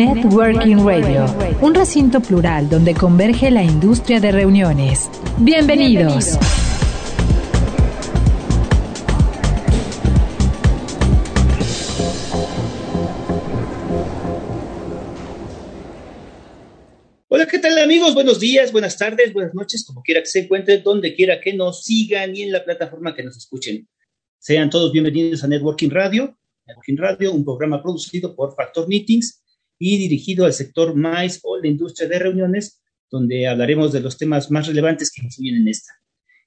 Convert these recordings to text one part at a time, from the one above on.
Networking Radio, un recinto plural donde converge la industria de reuniones. Bienvenidos. Hola, ¿qué tal amigos? Buenos días, buenas tardes, buenas noches, como quiera que se encuentren, donde quiera que nos sigan y en la plataforma que nos escuchen. Sean todos bienvenidos a Networking Radio. Networking Radio, un programa producido por Factor Meetings y dirigido al sector más o la industria de reuniones, donde hablaremos de los temas más relevantes que influyen en esta.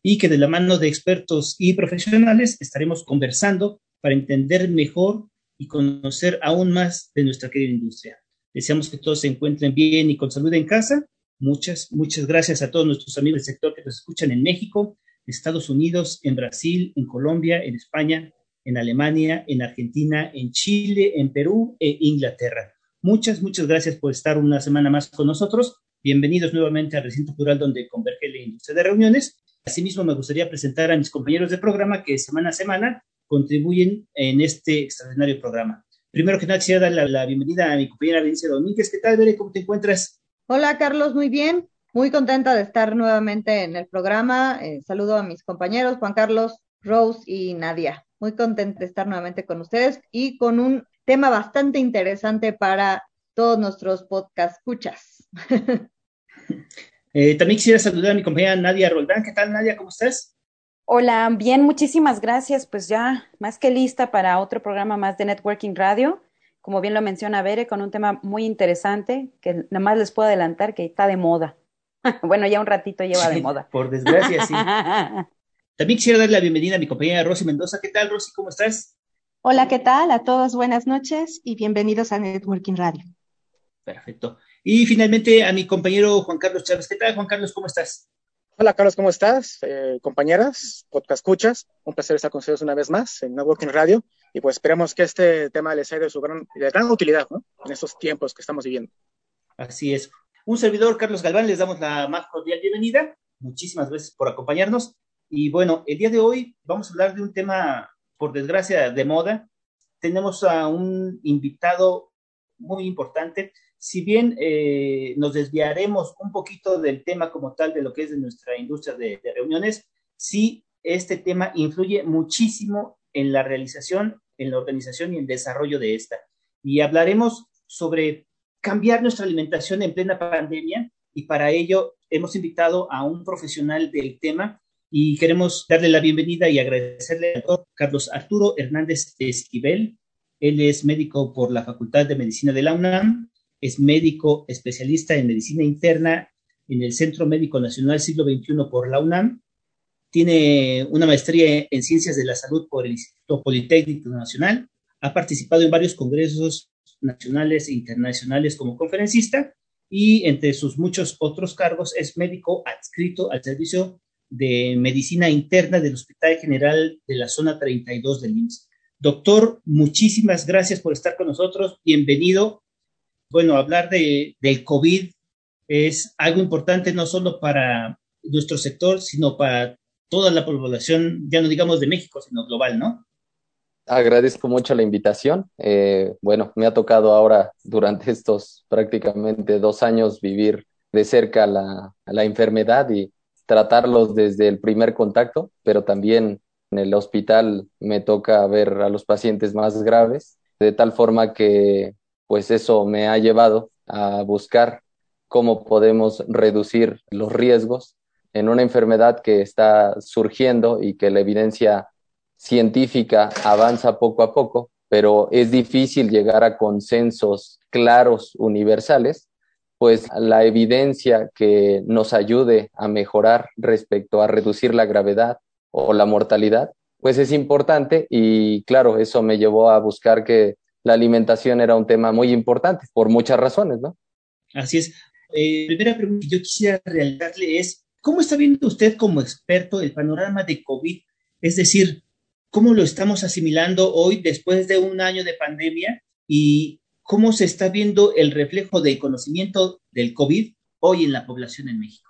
Y que de la mano de expertos y profesionales estaremos conversando para entender mejor y conocer aún más de nuestra querida industria. Deseamos que todos se encuentren bien y con salud en casa. Muchas, muchas gracias a todos nuestros amigos del sector que nos escuchan en México, Estados Unidos, en Brasil, en Colombia, en España, en Alemania, en Argentina, en Chile, en Perú e Inglaterra. Muchas, muchas gracias por estar una semana más con nosotros. Bienvenidos nuevamente al recinto plural donde converge la industria de reuniones. Asimismo, me gustaría presentar a mis compañeros de programa que semana a semana contribuyen en este extraordinario programa. Primero que nada, quisiera dar la, bienvenida a mi compañera Benicia Domínguez. ¿Qué tal, Bere? ¿Cómo te encuentras? Hola, Carlos, muy bien. Muy contenta de estar nuevamente en el programa. Eh, saludo a mis compañeros, Juan Carlos, Rose y Nadia. Muy contenta de estar nuevamente con ustedes y con un tema bastante interesante para todos nuestros podcast escuchas. eh, también quisiera saludar a mi compañera Nadia Roldán. ¿Qué tal, Nadia? ¿Cómo estás? Hola, bien, muchísimas gracias. Pues ya más que lista para otro programa más de Networking Radio. Como bien lo menciona Bere, con un tema muy interesante que nada más les puedo adelantar que está de moda. bueno, ya un ratito lleva de moda. Por desgracia, sí. También quisiera dar la bienvenida a mi compañera Rosy Mendoza. ¿Qué tal, Rosy? ¿Cómo estás? Hola, ¿qué tal? A todos buenas noches y bienvenidos a Networking Radio. Perfecto. Y finalmente a mi compañero Juan Carlos Chávez. ¿Qué tal, Juan Carlos? ¿Cómo estás? Hola, Carlos, ¿cómo estás? Eh, compañeras, podcast escuchas, un placer estar con ustedes una vez más en Networking Radio y pues esperemos que este tema les sea de su gran, de gran utilidad ¿no? en estos tiempos que estamos viviendo. Así es. Un servidor, Carlos Galván, les damos la más cordial bienvenida. Muchísimas gracias por acompañarnos. Y bueno, el día de hoy vamos a hablar de un tema por desgracia, de moda. Tenemos a un invitado muy importante. Si bien eh, nos desviaremos un poquito del tema como tal de lo que es de nuestra industria de, de reuniones, sí este tema influye muchísimo en la realización, en la organización y el desarrollo de esta. Y hablaremos sobre cambiar nuestra alimentación en plena pandemia y para ello hemos invitado a un profesional del tema y queremos darle la bienvenida y agradecerle doctor Carlos Arturo Hernández Esquivel. Él es médico por la Facultad de Medicina de la UNAM, es médico especialista en medicina interna en el Centro Médico Nacional Siglo XXI por la UNAM. Tiene una maestría en Ciencias de la Salud por el Instituto Politécnico Nacional. Ha participado en varios congresos nacionales e internacionales como conferencista y entre sus muchos otros cargos es médico adscrito al Servicio de Medicina Interna del Hospital General de la Zona 32 del IMSS. Doctor, muchísimas gracias por estar con nosotros. Bienvenido. Bueno, hablar de, del COVID es algo importante no solo para nuestro sector, sino para toda la población, ya no digamos de México, sino global, ¿no? Agradezco mucho la invitación. Eh, bueno, me ha tocado ahora durante estos prácticamente dos años vivir de cerca la, la enfermedad y tratarlos desde el primer contacto, pero también en el hospital me toca ver a los pacientes más graves, de tal forma que pues eso me ha llevado a buscar cómo podemos reducir los riesgos en una enfermedad que está surgiendo y que la evidencia científica avanza poco a poco, pero es difícil llegar a consensos claros universales pues la evidencia que nos ayude a mejorar respecto a reducir la gravedad o la mortalidad, pues es importante y claro, eso me llevó a buscar que la alimentación era un tema muy importante por muchas razones, ¿no? Así es. Eh, primera pregunta que yo quisiera realizarle es, ¿cómo está viendo usted como experto el panorama de COVID? Es decir, ¿cómo lo estamos asimilando hoy después de un año de pandemia? ¿Y cómo se está viendo el reflejo del conocimiento del COVID hoy en la población en México?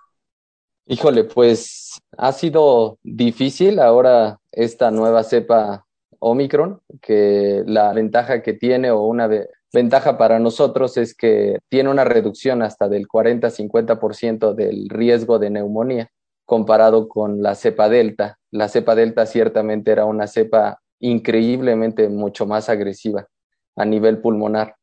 Híjole, pues ha sido difícil ahora esta nueva cepa Omicron, que la ventaja que tiene o una ventaja para nosotros es que tiene una reducción hasta del 40-50% del riesgo de neumonía comparado con la cepa Delta. La cepa Delta ciertamente era una cepa increíblemente mucho más agresiva a nivel pulmonar.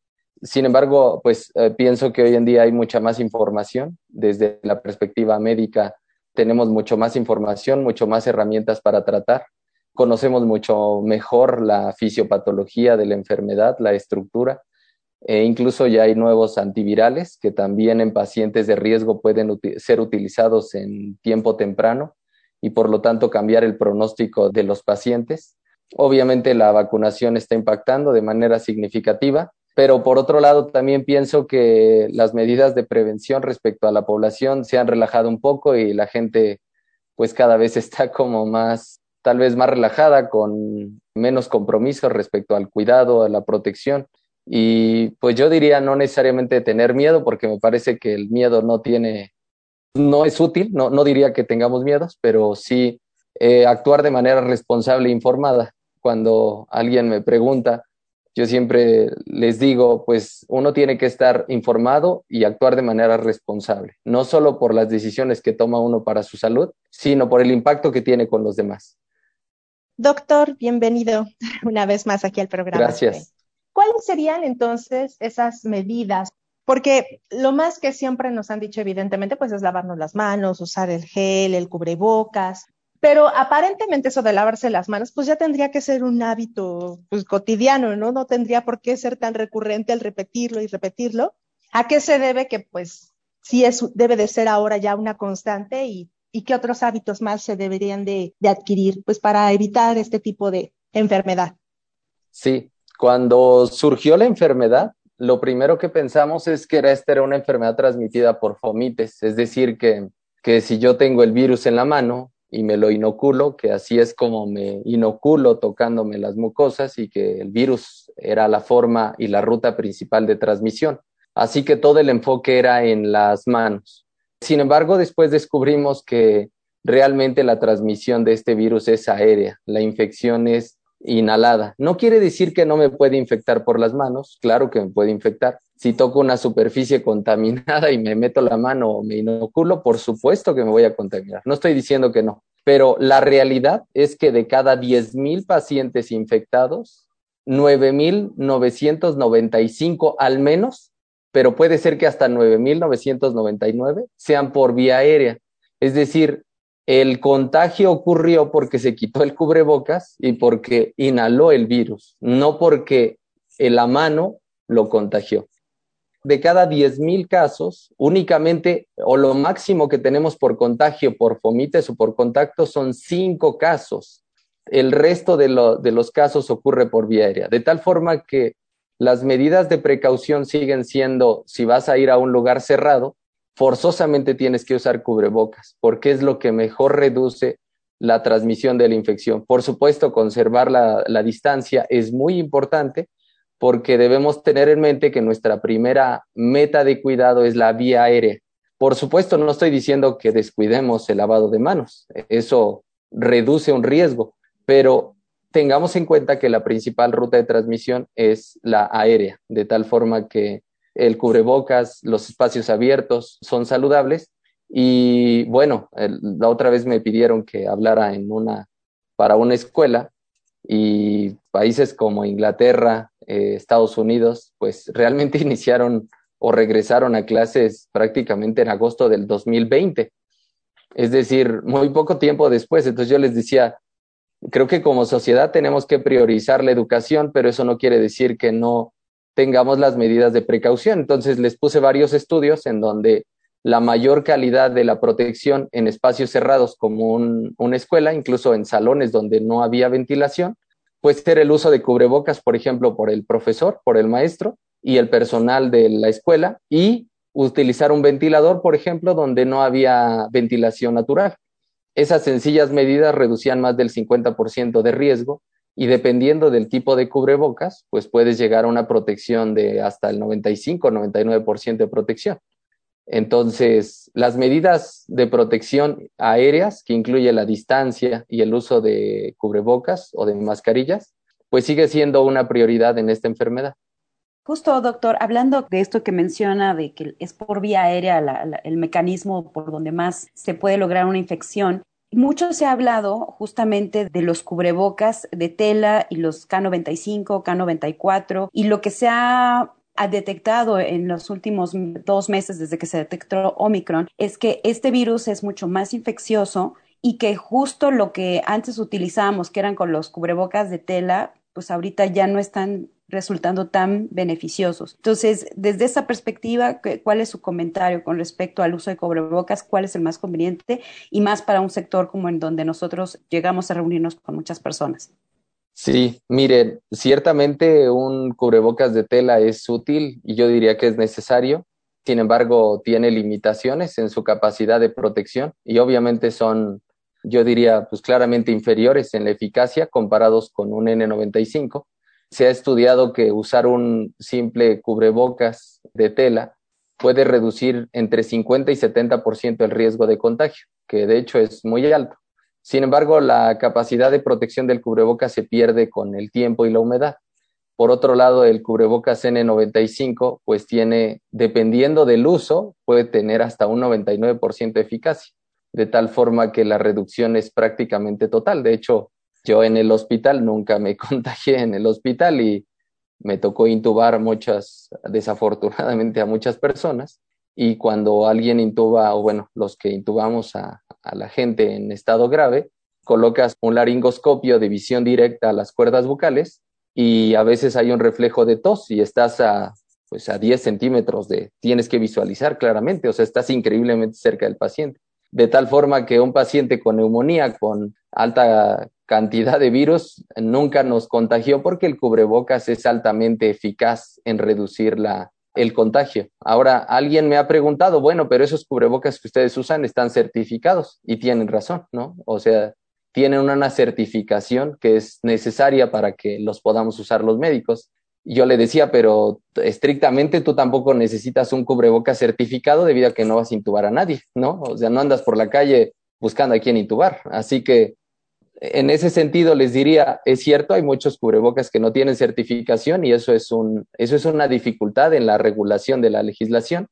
Sin embargo, pues eh, pienso que hoy en día hay mucha más información desde la perspectiva médica. Tenemos mucho más información, mucho más herramientas para tratar. Conocemos mucho mejor la fisiopatología de la enfermedad, la estructura. E incluso ya hay nuevos antivirales que también en pacientes de riesgo pueden ser utilizados en tiempo temprano y por lo tanto cambiar el pronóstico de los pacientes. Obviamente la vacunación está impactando de manera significativa pero por otro lado, también pienso que las medidas de prevención respecto a la población se han relajado un poco y la gente pues cada vez está como más, tal vez más relajada, con menos compromiso respecto al cuidado, a la protección. Y pues yo diría no necesariamente tener miedo, porque me parece que el miedo no tiene, no es útil, no, no diría que tengamos miedos, pero sí eh, actuar de manera responsable e informada. Cuando alguien me pregunta, yo siempre les digo, pues uno tiene que estar informado y actuar de manera responsable, no solo por las decisiones que toma uno para su salud, sino por el impacto que tiene con los demás. Doctor, bienvenido una vez más aquí al programa. Gracias. ¿Cuáles serían entonces esas medidas? Porque lo más que siempre nos han dicho, evidentemente, pues es lavarnos las manos, usar el gel, el cubrebocas, pero aparentemente eso de lavarse las manos, pues ya tendría que ser un hábito pues, cotidiano, ¿no? No tendría por qué ser tan recurrente el repetirlo y repetirlo. ¿A qué se debe que pues sí es, debe de ser ahora ya una constante y, y qué otros hábitos más se deberían de, de adquirir pues para evitar este tipo de enfermedad? Sí, cuando surgió la enfermedad, lo primero que pensamos es que esta era una enfermedad transmitida por fomites, es decir, que, que si yo tengo el virus en la mano, y me lo inoculo, que así es como me inoculo tocándome las mucosas y que el virus era la forma y la ruta principal de transmisión. Así que todo el enfoque era en las manos. Sin embargo, después descubrimos que realmente la transmisión de este virus es aérea, la infección es inhalada. No quiere decir que no me puede infectar por las manos, claro que me puede infectar. Si toco una superficie contaminada y me meto la mano o me inoculo, por supuesto que me voy a contaminar. No estoy diciendo que no, pero la realidad es que de cada 10.000 pacientes infectados, 9.995 al menos, pero puede ser que hasta 9.999 sean por vía aérea. Es decir, el contagio ocurrió porque se quitó el cubrebocas y porque inhaló el virus, no porque la mano lo contagió. De cada 10.000 casos, únicamente o lo máximo que tenemos por contagio por fomites o por contacto son 5 casos. El resto de, los casos ocurre por vía aérea, de tal forma que las medidas de precaución siguen siendo, si vas a ir a un lugar cerrado, forzosamente tienes que usar cubrebocas, porque es lo que mejor reduce la transmisión de la infección. Por supuesto, conservar la, distancia es muy importante porque debemos tener en mente que nuestra primera meta de cuidado es la vía aérea. Por supuesto, no estoy diciendo que descuidemos el lavado de manos, eso reduce un riesgo, pero tengamos en cuenta que la principal ruta de transmisión es la aérea, de tal forma que el cubrebocas, los espacios abiertos son saludables. Y bueno, la otra vez me pidieron que hablara en una, para una escuela y países como Inglaterra, eh, Estados Unidos, pues realmente iniciaron o regresaron a clases prácticamente en agosto del 2020. Es decir, muy poco tiempo después. Entonces yo les decía, creo que como sociedad tenemos que priorizar la educación, pero eso no quiere decir que no tengamos las medidas de precaución. Entonces les puse varios estudios en donde la mayor calidad de la protección en espacios cerrados como una escuela, incluso en salones donde no había ventilación, puede ser el uso de cubrebocas, por ejemplo, por el profesor, por el maestro y el personal de la escuela y utilizar un ventilador, por ejemplo, donde no había ventilación natural. Esas sencillas medidas reducían más del 50% de riesgo y dependiendo del tipo de cubrebocas, pues puedes llegar a una protección de hasta el 95-99% de protección. Entonces, las medidas de protección aéreas, que incluye la distancia y el uso de cubrebocas o de mascarillas, pues sigue siendo una prioridad en esta enfermedad. Justo, doctor, hablando de esto que menciona, de que es por vía aérea el mecanismo por donde más se puede lograr una infección, mucho se ha hablado justamente de los cubrebocas de tela y los K95, K94 y lo que se ha detectado en los últimos dos meses desde que se detectó Omicron es que este virus es mucho más infeccioso y que justo lo que antes utilizábamos, que eran con los cubrebocas de tela, pues ahorita ya no están resultando tan beneficiosos. Entonces, desde esa perspectiva, ¿cuál es su comentario con respecto al uso de cubrebocas? ¿Cuál es el más conveniente y más para un sector como en donde nosotros llegamos a reunirnos con muchas personas? Sí, miren, ciertamente un cubrebocas de tela es útil y yo diría que es necesario. Sin embargo, tiene limitaciones en su capacidad de protección y obviamente son, yo diría, pues claramente inferiores en la eficacia comparados con un N95 se ha estudiado que usar un simple cubrebocas de tela puede reducir entre 50 y 70% el riesgo de contagio, que de hecho es muy alto. Sin embargo, la capacidad de protección del cubrebocas se pierde con el tiempo y la humedad. Por otro lado, el cubrebocas N95, pues tiene, dependiendo del uso, puede tener hasta un 99% de eficacia, de tal forma que la reducción es prácticamente total. De hecho, yo en el hospital nunca me contagié en el hospital y me tocó intubar muchas, desafortunadamente a muchas personas. Y cuando alguien intuba, o bueno, los que intubamos a, a la gente en estado grave, colocas un laringoscopio de visión directa a las cuerdas vocales y a veces hay un reflejo de tos y estás a, pues a 10 centímetros de, tienes que visualizar claramente, o sea, estás increíblemente cerca del paciente. De tal forma que un paciente con neumonía, con alta cantidad de virus nunca nos contagió porque el cubrebocas es altamente eficaz en reducir la, el contagio. Ahora, alguien me ha preguntado, bueno, pero esos cubrebocas que ustedes usan están certificados y tienen razón, ¿no? O sea, tienen una certificación que es necesaria para que los podamos usar los médicos. Yo le decía, pero estrictamente tú tampoco necesitas un cubrebocas certificado debido a que no vas a intubar a nadie, ¿no? O sea, no andas por la calle buscando a quién intubar. Así que en ese sentido les diría, es cierto, hay muchos cubrebocas que no tienen certificación y eso es, un, eso es una dificultad en la regulación de la legislación,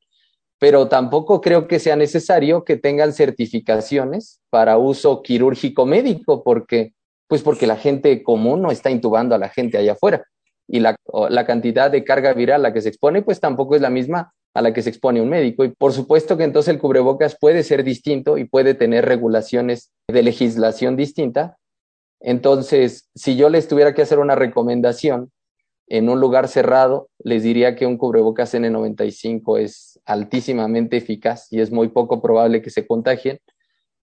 pero tampoco creo que sea necesario que tengan certificaciones para uso quirúrgico médico, porque, pues porque la gente común no está intubando a la gente allá afuera y la, la cantidad de carga viral a la que se expone, pues tampoco es la misma a la que se expone un médico. Y por supuesto que entonces el cubrebocas puede ser distinto y puede tener regulaciones de legislación distinta, entonces, si yo les tuviera que hacer una recomendación en un lugar cerrado, les diría que un cubrebocas N95 es altísimamente eficaz y es muy poco probable que se contagien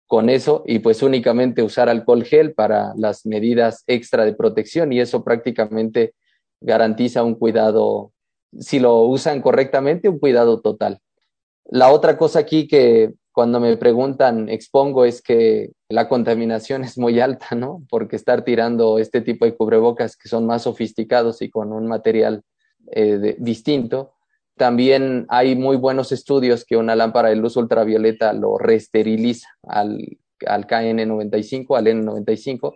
con eso y pues únicamente usar alcohol gel para las medidas extra de protección y eso prácticamente garantiza un cuidado, si lo usan correctamente, un cuidado total. La otra cosa aquí que cuando me preguntan, expongo, es que la contaminación es muy alta, ¿no? Porque estar tirando este tipo de cubrebocas que son más sofisticados y con un material eh, distinto. También hay muy buenos estudios que una lámpara de luz ultravioleta lo reesteriliza al, al KN95, al N95,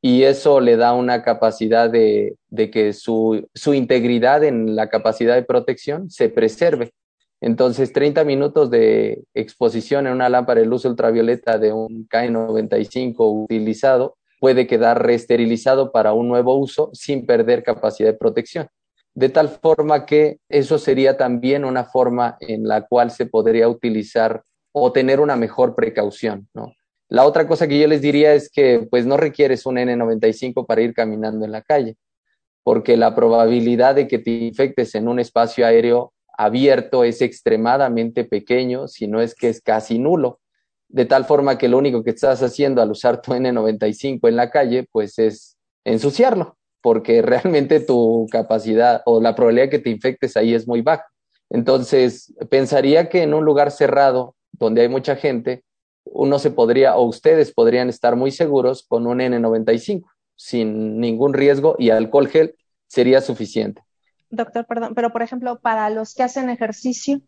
y eso le da una capacidad de, de que su, su integridad en la capacidad de protección se preserve. Entonces, 30 minutos de exposición en una lámpara de luz ultravioleta de un K95 utilizado puede quedar reesterilizado para un nuevo uso sin perder capacidad de protección. De tal forma que eso sería también una forma en la cual se podría utilizar o tener una mejor precaución, ¿no? La otra cosa que yo les diría es que pues no requieres un N95 para ir caminando en la calle, porque la probabilidad de que te infectes en un espacio aéreo abierto es extremadamente pequeño, si no es que es casi nulo, de tal forma que lo único que estás haciendo al usar tu N95 en la calle, pues es ensuciarlo, porque realmente tu capacidad o la probabilidad que te infectes ahí es muy baja. Entonces, pensaría que en un lugar cerrado, donde hay mucha gente, uno se podría, o ustedes podrían estar muy seguros con un N95, sin ningún riesgo, y alcohol gel sería suficiente. Doctor, perdón, pero por ejemplo, para los que hacen ejercicio,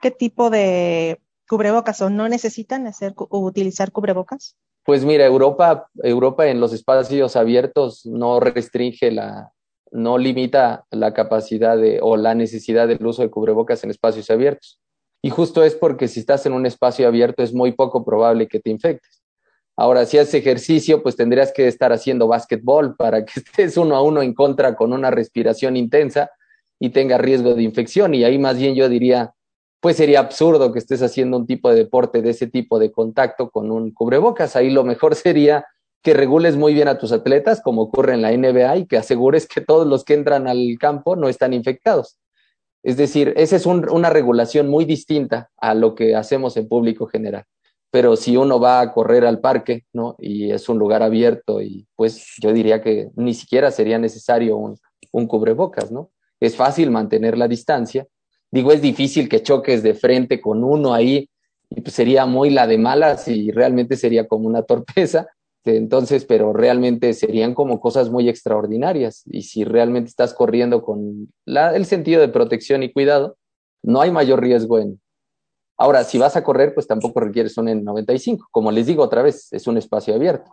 ¿qué tipo de cubrebocas o no necesitan hacer, utilizar cubrebocas? Pues mira, Europa, Europa en los espacios abiertos no restringe la, no limita la capacidad de, o la necesidad del uso de cubrebocas en espacios abiertos. Y justo es porque si estás en un espacio abierto es muy poco probable que te infectes. Ahora, si haces ejercicio, pues tendrías que estar haciendo básquetbol para que estés uno a uno en contra con una respiración intensa y tenga riesgo de infección. Y ahí más bien yo diría, pues sería absurdo que estés haciendo un tipo de deporte de ese tipo de contacto con un cubrebocas. Ahí lo mejor sería que regules muy bien a tus atletas, como ocurre en la NBA, y que asegures que todos los que entran al campo no están infectados. Es decir, esa es una regulación muy distinta a lo que hacemos en público general. Pero si uno va a correr al parque, ¿no? Y es un lugar abierto, y pues yo diría que ni siquiera sería necesario un, cubrebocas, ¿no? Es fácil mantener la distancia Digo, es difícil que choques de frente con uno ahí y pues sería muy la de malas y realmente sería como una torpeza. Entonces, pero realmente serían como cosas muy extraordinarias. Y si realmente estás corriendo con el sentido de protección y cuidado, no hay mayor riesgo en. Ahora, si vas a correr, pues tampoco requieres un N95. Como les digo otra vez, es un espacio abierto.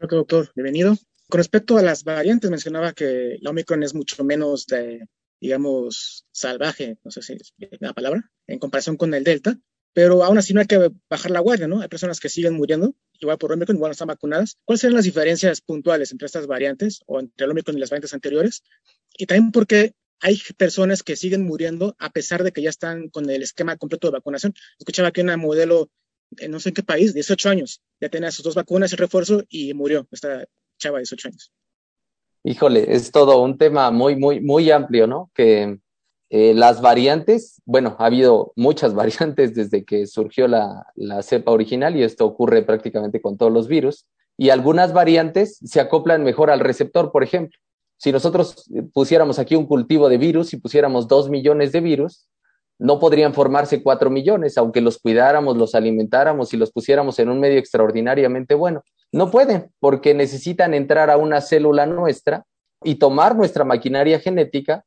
Ok, doctor, bienvenido. Con respecto a las variantes, mencionaba que la Omicron es mucho menos de, digamos, salvaje, no sé si es la palabra, en comparación con el Delta, pero aún así no hay que bajar la guardia, ¿no? Hay personas que siguen muriendo, igual por Omicron, igual no están vacunadas. ¿Cuáles serían las diferencias puntuales entre estas variantes o entre el Omicron y las variantes anteriores? Y también porque hay personas que siguen muriendo a pesar de que ya están con el esquema completo de vacunación. Escuchaba que una modelo, no sé en qué país, 18 años, ya tenía sus dos vacunas y refuerzo y murió esta chava de 18 años. Híjole, es todo un tema muy, muy, muy amplio, ¿no? Que eh, las variantes, bueno, ha habido muchas variantes desde que surgió la cepa original y esto ocurre prácticamente con todos los virus. Y algunas variantes se acoplan mejor al receptor, por ejemplo. Si nosotros pusiéramos aquí un cultivo de virus y pusiéramos dos millones de virus, no podrían formarse cuatro millones, aunque los cuidáramos, los alimentáramos y los pusiéramos en un medio extraordinariamente bueno. No pueden, porque necesitan entrar a una célula nuestra y tomar nuestra maquinaria genética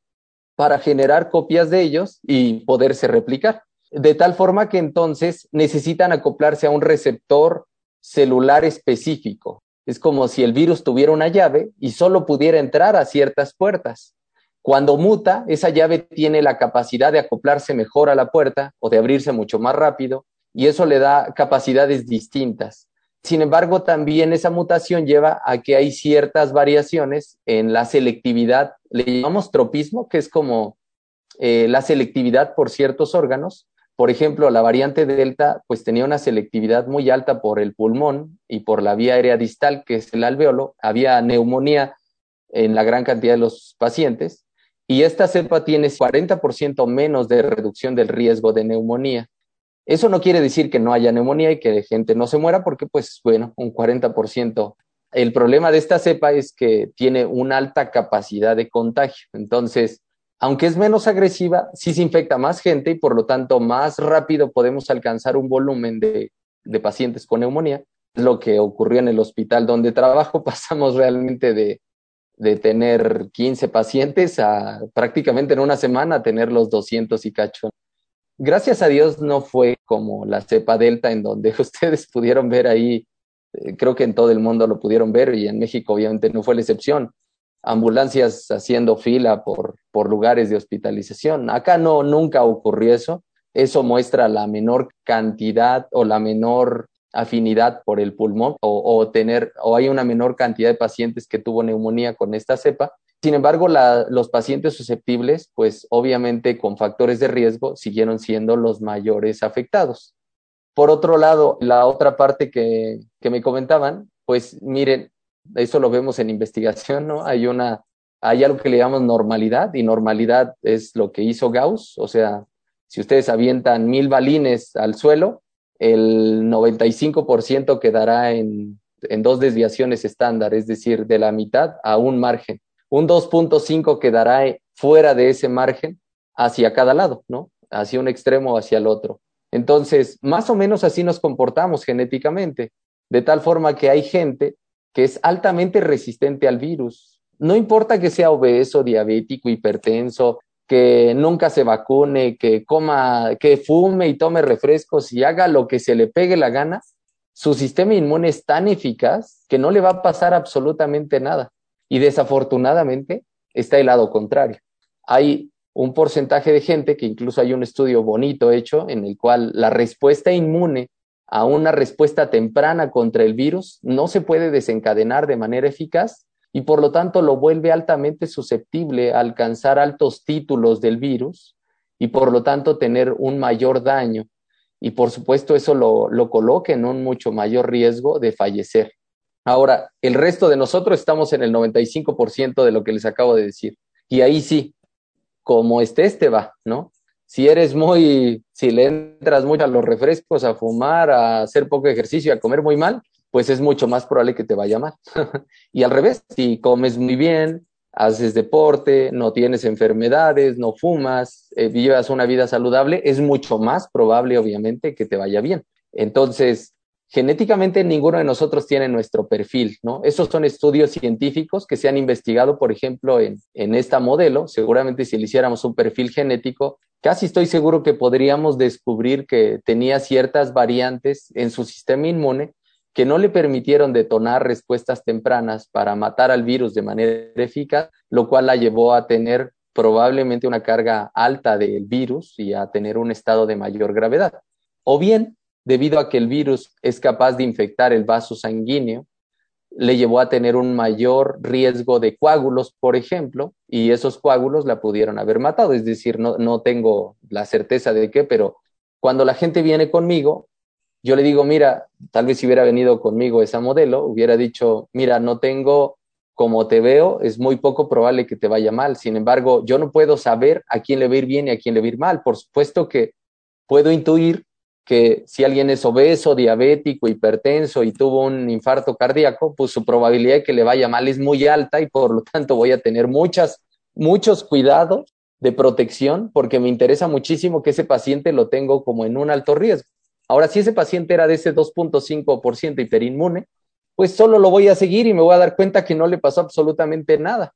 para generar copias de ellos y poderse replicar. De tal forma que entonces necesitan acoplarse a un receptor celular específico. Es como si el virus tuviera una llave y solo pudiera entrar a ciertas puertas. Cuando muta, esa llave tiene la capacidad de acoplarse mejor a la puerta o de abrirse mucho más rápido y eso le da capacidades distintas. Sin embargo, también esa mutación lleva a que hay ciertas variaciones en la selectividad, le llamamos tropismo, que es como eh, la selectividad por ciertos órganos. Por ejemplo, la variante Delta pues tenía una selectividad muy alta por el pulmón y por la vía aérea distal, que es el alveolo. Había neumonía en la gran cantidad de los pacientes y esta cepa tiene 40% menos de reducción del riesgo de neumonía. Eso no quiere decir que no haya neumonía y que gente no se muera, porque pues bueno, un 40%. El problema de esta cepa es que tiene una alta capacidad de contagio. Entonces, aunque es menos agresiva, sí se infecta más gente y por lo tanto más rápido podemos alcanzar un volumen de, pacientes con neumonía. Lo que ocurrió en el hospital donde trabajo, pasamos realmente de, tener 15 pacientes a prácticamente en una semana tener los 200 y cacho. Gracias a Dios no fue como la cepa delta en donde ustedes pudieron ver ahí, eh, creo que en todo el mundo lo pudieron ver y en México obviamente no fue la excepción, ambulancias haciendo fila por, por lugares de hospitalización. Acá no, nunca ocurrió eso. Eso muestra la menor cantidad o la menor afinidad por el pulmón o, tener o hay una menor cantidad de pacientes que tuvo neumonía con esta cepa sin embargo, los pacientes susceptibles, pues obviamente con factores de riesgo, siguieron siendo los mayores afectados. Por otro lado, la otra parte que, que me comentaban, pues miren, eso lo vemos en investigación, ¿no? Hay una, hay algo que le llamamos normalidad y normalidad es lo que hizo Gauss, o sea, si ustedes avientan mil balines al suelo, el 95% quedará en, en dos desviaciones estándar, es decir, de la mitad a un margen. Un 2.5 quedará fuera de ese margen hacia cada lado, ¿no? Hacia un extremo o hacia el otro. Entonces, más o menos así nos comportamos genéticamente, de tal forma que hay gente que es altamente resistente al virus. No importa que sea obeso, diabético, hipertenso, que nunca se vacune, que coma, que fume y tome refrescos y haga lo que se le pegue la gana, su sistema inmune es tan eficaz que no le va a pasar absolutamente nada. Y desafortunadamente está el lado contrario. Hay un porcentaje de gente que incluso hay un estudio bonito hecho en el cual la respuesta inmune a una respuesta temprana contra el virus no se puede desencadenar de manera eficaz y por lo tanto lo vuelve altamente susceptible a alcanzar altos títulos del virus y por lo tanto tener un mayor daño. Y por supuesto eso lo, lo coloca en un mucho mayor riesgo de fallecer. Ahora, el resto de nosotros estamos en el 95% de lo que les acabo de decir. Y ahí sí, como estés, te va, ¿no? Si eres muy, si le entras mucho a los refrescos, a fumar, a hacer poco ejercicio, a comer muy mal, pues es mucho más probable que te vaya mal. y al revés, si comes muy bien, haces deporte, no tienes enfermedades, no fumas, eh, vivas una vida saludable, es mucho más probable, obviamente, que te vaya bien. Entonces, genéticamente ninguno de nosotros tiene nuestro perfil, ¿no? Esos son estudios científicos que se han investigado, por ejemplo, en, en esta modelo. Seguramente si le hiciéramos un perfil genético, casi estoy seguro que podríamos descubrir que tenía ciertas variantes en su sistema inmune que no le permitieron detonar respuestas tempranas para matar al virus de manera eficaz, lo cual la llevó a tener probablemente una carga alta del virus y a tener un estado de mayor gravedad. O bien debido a que el virus es capaz de infectar el vaso sanguíneo, le llevó a tener un mayor riesgo de coágulos, por ejemplo, y esos coágulos la pudieron haber matado. Es decir, no, no tengo la certeza de qué, pero cuando la gente viene conmigo, yo le digo, mira, tal vez si hubiera venido conmigo esa modelo, hubiera dicho, mira, no tengo, como te veo, es muy poco probable que te vaya mal. Sin embargo, yo no puedo saber a quién le va a ir bien y a quién le va a ir mal. Por supuesto que puedo intuir que si alguien es obeso, diabético, hipertenso y tuvo un infarto cardíaco, pues su probabilidad de que le vaya mal es muy alta y por lo tanto voy a tener muchas, muchos cuidados de protección porque me interesa muchísimo que ese paciente lo tengo como en un alto riesgo. Ahora, si ese paciente era de ese 2.5% hiperinmune, pues solo lo voy a seguir y me voy a dar cuenta que no le pasó absolutamente nada.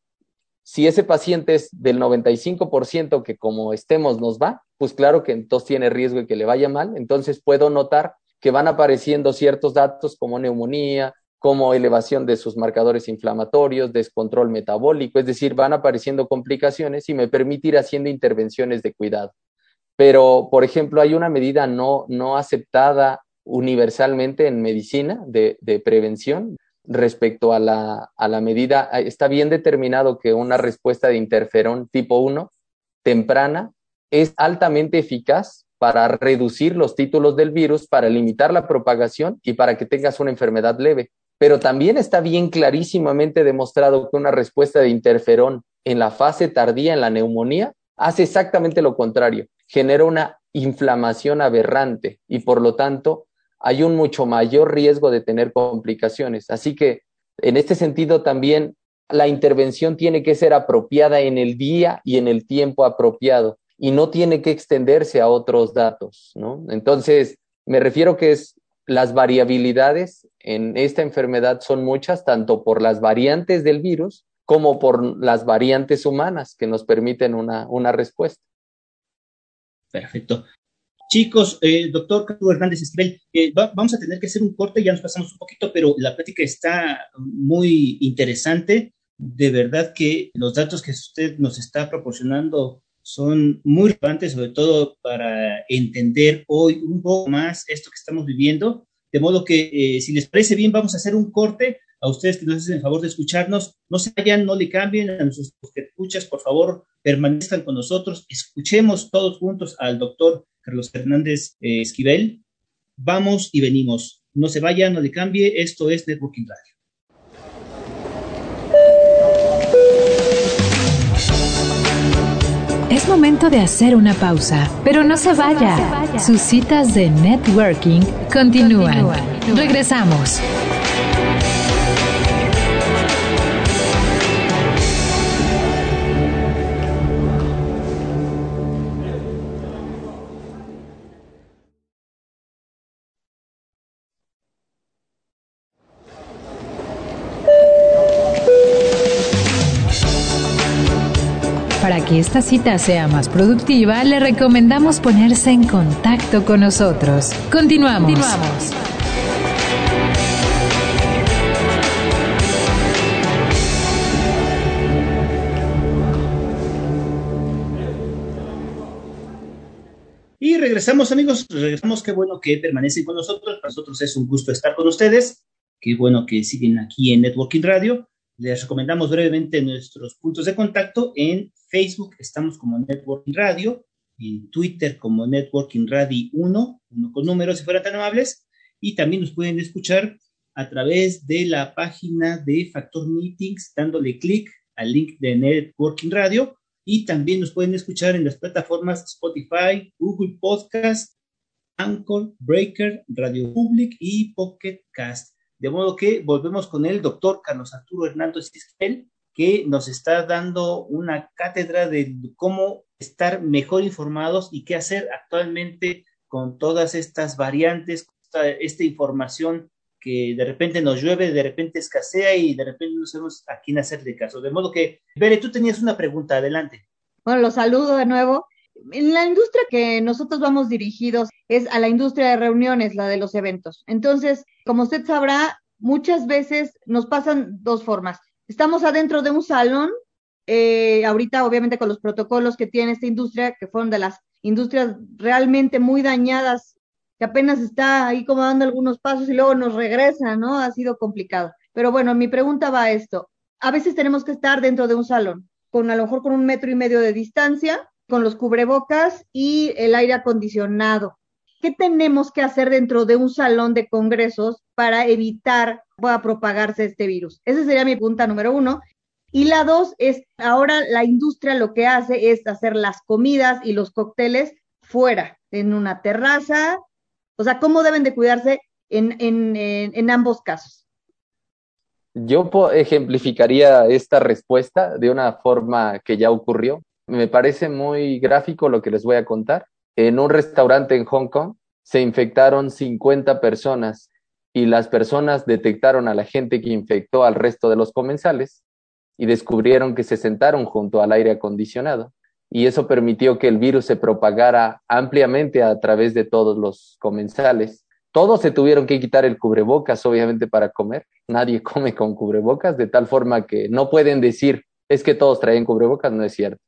Si ese paciente es del 95% que como estemos nos va, pues claro que entonces tiene riesgo de que le vaya mal. Entonces puedo notar que van apareciendo ciertos datos como neumonía, como elevación de sus marcadores inflamatorios, descontrol metabólico, es decir, van apareciendo complicaciones y me permite ir haciendo intervenciones de cuidado. Pero, por ejemplo, hay una medida no, no aceptada universalmente en medicina de, de prevención respecto a la, a la medida, está bien determinado que una respuesta de interferón tipo 1 temprana es altamente eficaz para reducir los títulos del virus, para limitar la propagación y para que tengas una enfermedad leve. Pero también está bien clarísimamente demostrado que una respuesta de interferón en la fase tardía, en la neumonía, hace exactamente lo contrario, genera una inflamación aberrante y por lo tanto hay un mucho mayor riesgo de tener complicaciones. Así que en este sentido también la intervención tiene que ser apropiada en el día y en el tiempo apropiado y no tiene que extenderse a otros datos. Entonces, me refiero que las variabilidades en esta enfermedad son muchas, tanto por las variantes del virus como por las variantes humanas que nos permiten una, una respuesta. Perfecto. Chicos, eh, doctor Carlos Hernández Esquivel, eh, vamos a tener que hacer un corte, ya nos pasamos un poquito, pero la plática está muy interesante. De verdad que los datos que usted nos está proporcionando son muy relevantes, sobre todo para entender hoy un poco más esto que estamos viviendo. De modo que, eh, si les parece bien, vamos a hacer un corte. A ustedes que nos hacen el favor de escucharnos, no se vayan, no le cambien a nuestros escuchas, por favor, permanezcan con nosotros, escuchemos todos juntos al doctor Carlos Fernández eh, Esquivel. Vamos y venimos. No se vayan, no le cambie. Esto es Networking Radio. Es momento de hacer una pausa, pero no se vaya. Sus citas de networking continúan. Regresamos. Esta cita sea más productiva, le recomendamos ponerse en contacto con nosotros. Continuamos. Continuamos. Y regresamos, amigos, regresamos. Qué bueno que permanecen con nosotros. Para nosotros es un gusto estar con ustedes. Qué bueno que siguen aquí en Networking Radio. Les recomendamos brevemente nuestros puntos de contacto. En Facebook estamos como Networking Radio, en Twitter como Networking Radio 1, uno con números si fueran tan amables, y también nos pueden escuchar a través de la página de Factor Meetings, dándole clic al link de Networking Radio, y también nos pueden escuchar en las plataformas Spotify, Google Podcast, Anchor, Breaker, Radio Public y Pocket Cast. De modo que volvemos con el doctor Carlos Arturo Hernández Isquel, que nos está dando una cátedra de cómo estar mejor informados y qué hacer actualmente con todas estas variantes, esta, información que de repente nos llueve, de repente escasea y de repente no sabemos a quién hacerle caso. De modo que, Bere, tú tenías una pregunta, adelante. Bueno, los saludo de nuevo. En la industria que nosotros vamos dirigidos es a la industria de reuniones, la de los eventos. Entonces, como usted sabrá, muchas veces nos pasan dos formas. Estamos adentro de un salón, eh, ahorita obviamente con los protocolos que tiene esta industria, que fueron de las industrias realmente muy dañadas, que apenas está ahí como dando algunos pasos y luego nos regresa, ¿no? Ha sido complicado. Pero bueno, mi pregunta va a esto. A veces tenemos que estar dentro de un salón, con a lo mejor con un metro y medio de distancia, con los cubrebocas y el aire acondicionado. ¿Qué tenemos que hacer dentro de un salón de congresos para evitar que pueda propagarse este virus? Esa sería mi punta número uno. Y la dos es, ahora la industria lo que hace es hacer las comidas y los cócteles fuera, en una terraza. O sea, ¿cómo deben de cuidarse en, ambos casos? Yo ejemplificaría esta respuesta de una forma que ya ocurrió. Me parece muy gráfico lo que les voy a contar. En un restaurante en Hong Kong se infectaron 50 personas y las personas detectaron a la gente que infectó al resto de los comensales y descubrieron que se sentaron junto al aire acondicionado y eso permitió que el virus se propagara ampliamente a través de todos los comensales. Todos se tuvieron que quitar el cubrebocas, obviamente, para comer. Nadie come con cubrebocas, de tal forma que no pueden decir, es que todos traen cubrebocas, no es cierto.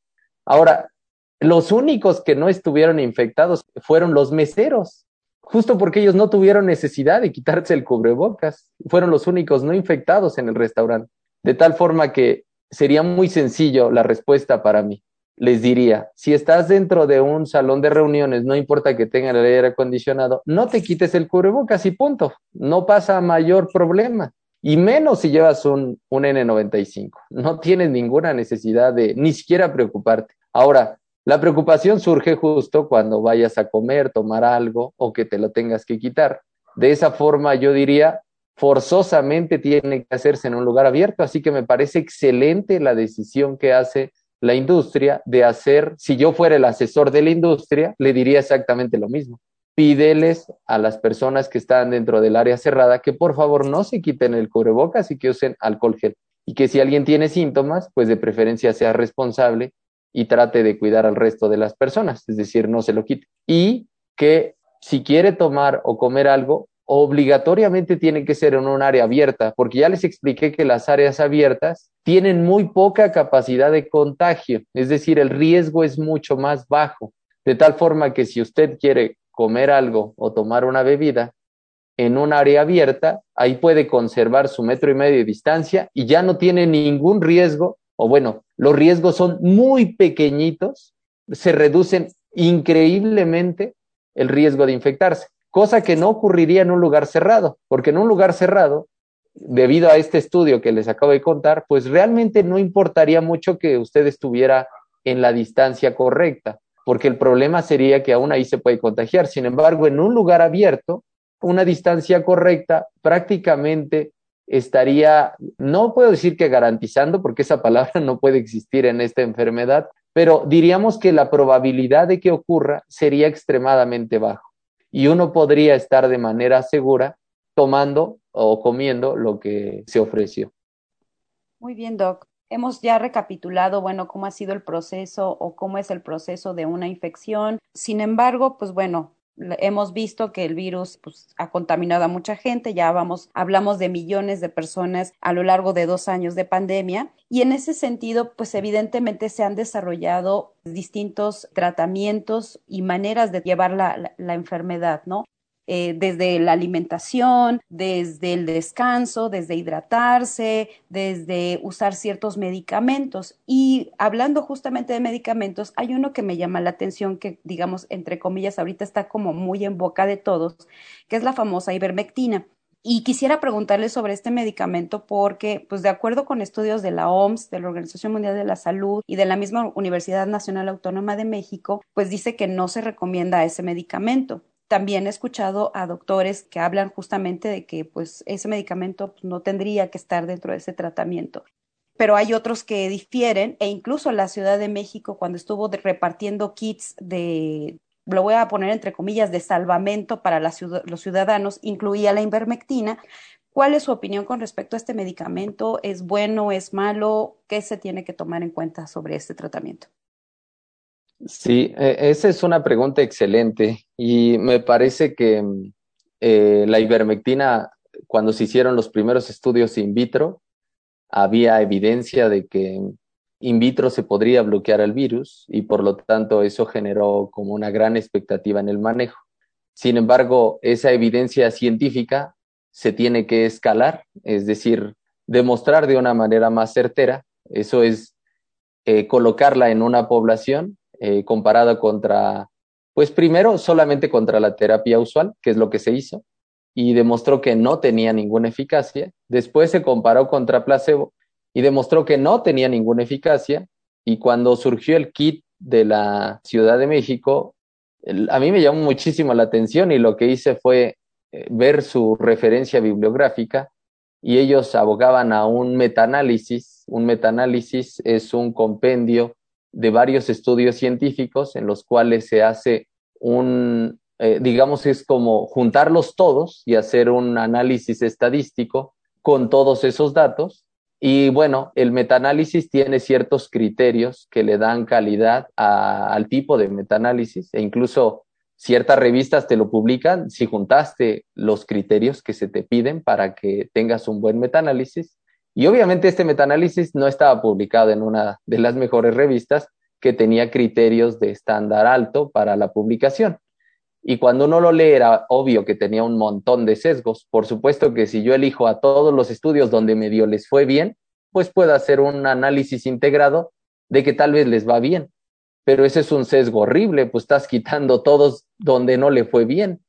Ahora, los únicos que no estuvieron infectados fueron los meseros, justo porque ellos no tuvieron necesidad de quitarse el cubrebocas. Fueron los únicos no infectados en el restaurante. De tal forma que sería muy sencillo la respuesta para mí. Les diría, si estás dentro de un salón de reuniones, no importa que tenga el aire acondicionado, no te quites el cubrebocas y punto. No pasa mayor problema. Y menos si llevas un, un N95. No tienes ninguna necesidad de ni siquiera preocuparte. Ahora, la preocupación surge justo cuando vayas a comer, tomar algo o que te lo tengas que quitar. De esa forma, yo diría, forzosamente tiene que hacerse en un lugar abierto, así que me parece excelente la decisión que hace la industria de hacer, si yo fuera el asesor de la industria, le diría exactamente lo mismo. Pídeles a las personas que están dentro del área cerrada que por favor no se quiten el cubrebocas y que usen alcohol gel. Y que si alguien tiene síntomas, pues de preferencia sea responsable y trate de cuidar al resto de las personas, es decir, no se lo quite. Y que si quiere tomar o comer algo, obligatoriamente tiene que ser en un área abierta, porque ya les expliqué que las áreas abiertas tienen muy poca capacidad de contagio, es decir, el riesgo es mucho más bajo, de tal forma que si usted quiere comer algo o tomar una bebida en un área abierta, ahí puede conservar su metro y medio de distancia y ya no tiene ningún riesgo o bueno, los riesgos son muy pequeñitos, se reducen increíblemente el riesgo de infectarse, cosa que no ocurriría en un lugar cerrado, porque en un lugar cerrado, debido a este estudio que les acabo de contar, pues realmente no importaría mucho que usted estuviera en la distancia correcta, porque el problema sería que aún ahí se puede contagiar. Sin embargo, en un lugar abierto, una distancia correcta prácticamente estaría, no puedo decir que garantizando, porque esa palabra no puede existir en esta enfermedad, pero diríamos que la probabilidad de que ocurra sería extremadamente bajo y uno podría estar de manera segura tomando o comiendo lo que se ofreció. Muy bien, Doc. Hemos ya recapitulado, bueno, cómo ha sido el proceso o cómo es el proceso de una infección. Sin embargo, pues bueno, hemos visto que el virus pues, ha contaminado a mucha gente, ya vamos, hablamos de millones de personas a lo largo de dos años de pandemia y en ese sentido, pues evidentemente se han desarrollado distintos tratamientos y maneras de llevar la, la enfermedad, ¿no? Eh, desde la alimentación, desde el descanso, desde hidratarse, desde usar ciertos medicamentos. Y hablando justamente de medicamentos, hay uno que me llama la atención, que digamos, entre comillas, ahorita está como muy en boca de todos, que es la famosa ivermectina. Y quisiera preguntarle sobre este medicamento porque, pues de acuerdo con estudios de la OMS, de la Organización Mundial de la Salud y de la misma Universidad Nacional Autónoma de México, pues dice que no se recomienda ese medicamento también he escuchado a doctores que hablan justamente de que pues ese medicamento pues, no tendría que estar dentro de ese tratamiento. Pero hay otros que difieren e incluso la Ciudad de México cuando estuvo repartiendo kits de, lo voy a poner entre comillas, de salvamento para los ciudadanos, incluía la invermectina. ¿Cuál es su opinión con respecto a este medicamento? ¿Es bueno? ¿Es malo? ¿Qué se tiene que tomar en cuenta sobre este tratamiento? Sí, e, esa es una pregunta excelente y me parece que eh, la ivermectina, cuando se hicieron los primeros estudios in vitro, había evidencia de que in vitro se podría bloquear el virus y por lo tanto eso generó como una gran expectativa en el manejo. Sin embargo, esa evidencia científica se tiene que escalar, es decir, demostrar de una manera más certera. Eso es eh, colocarla en una población eh, comparada contra, pues primero solamente contra la terapia usual, que es lo que se hizo, y demostró que no tenía ninguna eficacia. Después se comparó contra placebo y demostró que no tenía ninguna eficacia. Y cuando surgió el kit de la Ciudad de México, a mí me llamó muchísimo la atención y lo que hice fue eh, ver su referencia bibliográfica y ellos abogaban a un metaanálisis. Un metaanálisis es un compendio de varios estudios científicos en los cuales se hace un, eh, digamos, es como juntarlos todos y hacer un análisis estadístico con todos esos datos. Y bueno, el metaanálisis tiene ciertos criterios que le dan calidad al tipo de metaanálisis e incluso ciertas revistas te lo publican si juntaste los criterios que se te piden para que tengas un buen metaanálisis y obviamente este metaanálisis no estaba publicado en una de las mejores revistas que tenía criterios de estándar alto para la publicación. Y cuando uno lo lee era obvio que tenía un montón de sesgos. Por supuesto que si yo elijo a todos los estudios donde medio les fue bien, pues puedo hacer un análisis integrado de que tal vez les va bien. Pero ese es un sesgo horrible, pues estás quitando todos donde no le fue bien.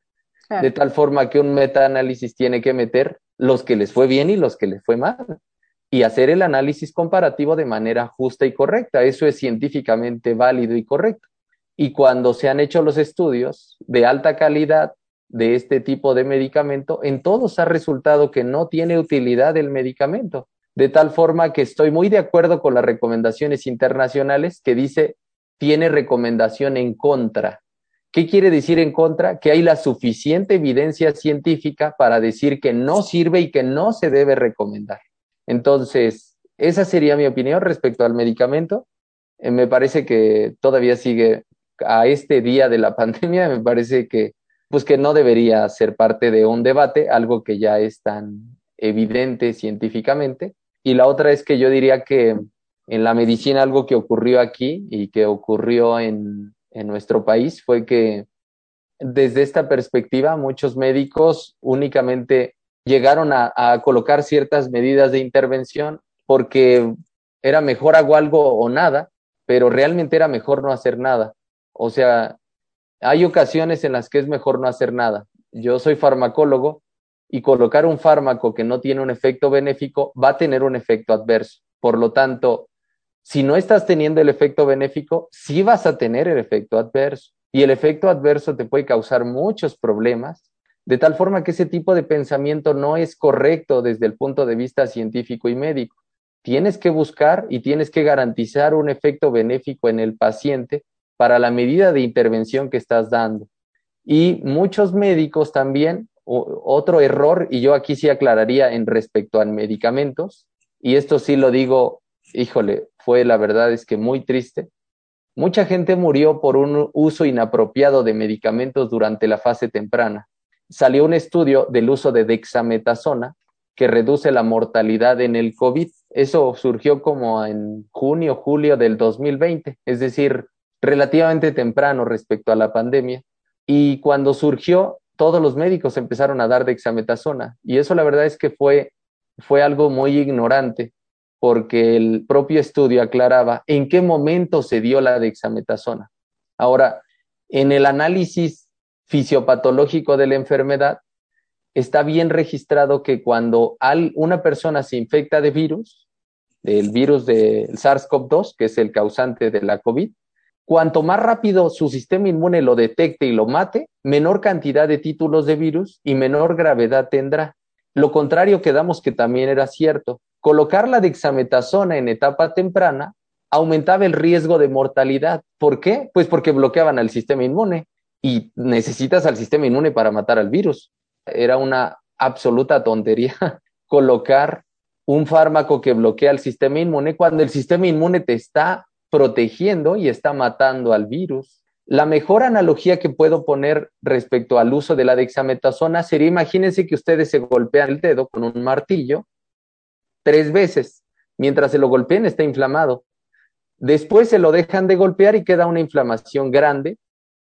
De tal forma que un metaanálisis tiene que meter los que les fue bien y los que les fue mal y hacer el análisis comparativo de manera justa y correcta. Eso es científicamente válido y correcto. Y cuando se han hecho los estudios de alta calidad de este tipo de medicamento, en todos ha resultado que no tiene utilidad el medicamento. De tal forma que estoy muy de acuerdo con las recomendaciones internacionales que dice tiene recomendación en contra. ¿Qué quiere decir en contra? Que hay la suficiente evidencia científica para decir que no sirve y que no se debe recomendar. Entonces, esa sería mi opinión respecto al medicamento. Eh, me parece que todavía sigue a este día de la pandemia, me parece que pues que no debería ser parte de un debate, algo que ya es tan evidente científicamente. Y la otra es que yo diría que en la medicina algo que ocurrió aquí y que ocurrió en, en nuestro país fue que desde esta perspectiva muchos médicos únicamente llegaron a, colocar ciertas medidas de intervención porque era mejor hago algo o nada, pero realmente era mejor no hacer nada. O sea, hay ocasiones en las que es mejor no hacer nada. Yo soy farmacólogo y colocar un fármaco que no tiene un efecto benéfico va a tener un efecto adverso. Por lo tanto, si no estás teniendo el efecto benéfico, sí vas a tener el efecto adverso. Y el efecto adverso te puede causar muchos problemas de tal forma que ese tipo de pensamiento no es correcto desde el punto de vista científico y médico. Tienes que buscar y tienes que garantizar un efecto benéfico en el paciente para la medida de intervención que estás dando. Y muchos médicos también, otro error, y yo aquí sí aclararía en respecto a medicamentos, y esto sí lo digo híjole, fue la verdad es que muy triste. Mucha gente murió por un uso inapropiado de medicamentos durante la fase temprana. Salió un estudio del uso de dexametasona que reduce la mortalidad en el COVID. Eso surgió como en junio, julio del 2020, es decir, relativamente temprano respecto a la pandemia. Y cuando surgió, todos los médicos empezaron a dar dexametasona. Y eso la verdad es que fue, fue algo muy ignorante porque el propio estudio aclaraba en qué momento se dio la dexametasona. Ahora, en el análisis fisiopatológico de la enfermedad, está bien registrado que cuando una persona se infecta de virus, del virus del SARS-CoV-2, que es el causante de la COVID, cuanto más rápido su sistema inmune lo detecte y lo mate, menor cantidad de títulos de virus y menor gravedad tendrá. Lo contrario quedamos que también era cierto. Colocar la dexametasona en etapa temprana aumentaba el riesgo de mortalidad. ¿Por qué? Pues porque bloqueaban al sistema inmune y necesitas al sistema inmune para matar al virus. Era una absoluta tontería colocar un fármaco que bloquea el sistema inmune cuando el sistema inmune te está protegiendo y está matando al virus. La mejor analogía que puedo poner respecto al uso de la dexametasona sería, imagínense que ustedes se golpean el dedo con un martillo tres veces. Mientras se lo golpeen está inflamado. Después se lo dejan de golpear y queda una inflamación grande.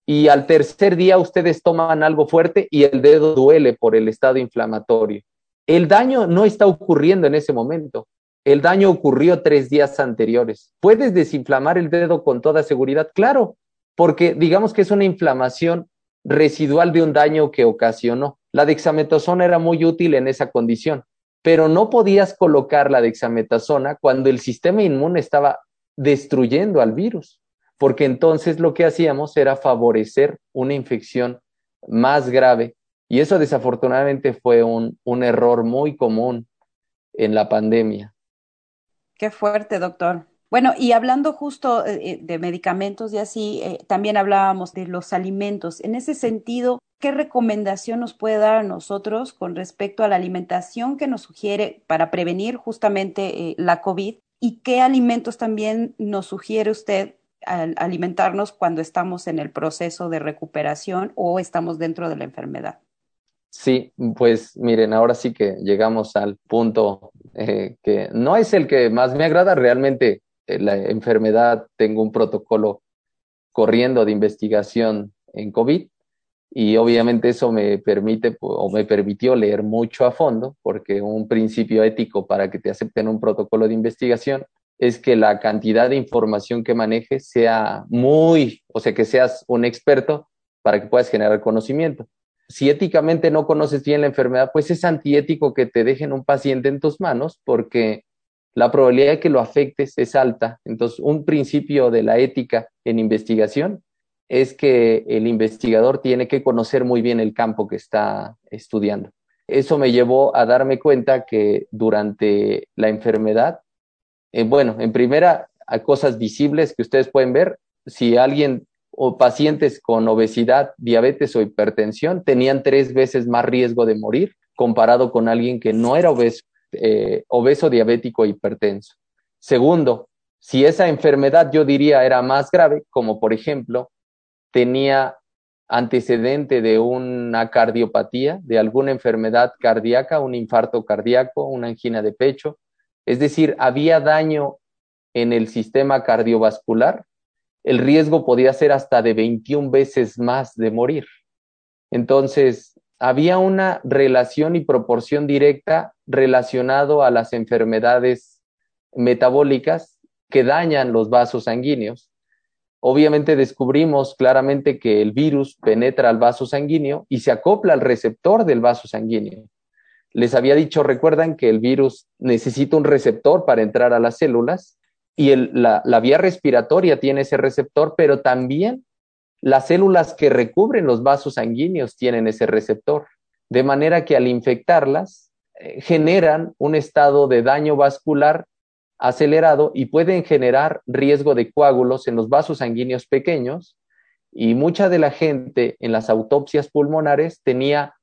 Y al tercer día ustedes toman algo fuerte y el dedo duele por el estado inflamatorio. El daño no está ocurriendo en ese momento. El daño ocurrió tres días anteriores. ¿Puedes desinflamar el dedo con toda seguridad? Claro, porque digamos que es una inflamación residual de un daño que ocasionó. La dexametasona era muy útil en esa condición pero no podías colocar la dexametasona cuando el sistema inmune estaba destruyendo al virus, porque entonces lo que hacíamos era favorecer una infección más grave. Y eso desafortunadamente fue un, un error muy común en la pandemia. Qué fuerte, doctor. Bueno, y hablando justo eh, eh, de medicamentos y así, eh, también hablábamos de los alimentos. En ese sentido, ¿qué recomendación nos puede dar a nosotros con respecto a la alimentación que nos sugiere para prevenir justamente la COVID? ¿Y qué alimentos también nos sugiere usted alimentarnos cuando estamos en el proceso de recuperación o estamos dentro de la enfermedad? Sí, pues miren, ahora sí que llegamos al punto que no es el que más me agrada, realmente eh, la enfermedad, tengo un protocolo corriendo de investigación en COVID y obviamente eso me permite o me permitió leer mucho a fondo porque un principio ético para que te acepten un protocolo de investigación es que la cantidad de información que manejes sea muy, o sea, que seas un experto para que puedas generar conocimiento. Si éticamente no conoces bien la enfermedad, pues es antiético que te dejen un paciente en tus manos porque la probabilidad de que lo afectes es alta. Entonces, un principio de la ética en investigación es que el investigador tiene que conocer muy bien el campo que está estudiando. Eso me llevó a darme cuenta que durante la enfermedad, eh, bueno, en primera, hay cosas visibles que ustedes pueden ver. Si alguien o pacientes con obesidad, diabetes o hipertensión tenían tres veces más riesgo de morir comparado con alguien que no era obeso eh, obeso, diabético e hipertenso. Segundo, si esa enfermedad yo diría era más grave, como por ejemplo tenía antecedente de una cardiopatía, de alguna enfermedad cardíaca, un infarto cardíaco, una angina de pecho, es decir, había daño en el sistema cardiovascular, el riesgo podía ser hasta de 21 veces más de morir. Entonces, había una relación y proporción directa relacionado a las enfermedades metabólicas que dañan los vasos sanguíneos. Obviamente descubrimos claramente que el virus penetra al vaso sanguíneo y se acopla al receptor del vaso sanguíneo. Les había dicho, recuerdan que el virus necesita un receptor para entrar a las células y la, la vía respiratoria tiene ese receptor, pero también las células que recubren los vasos sanguíneos tienen ese receptor, de manera que al infectarlas eh, generan un estado de daño vascular acelerado y pueden generar riesgo de coágulos en los vasos sanguíneos pequeños y mucha de la gente en las autopsias pulmonares tenía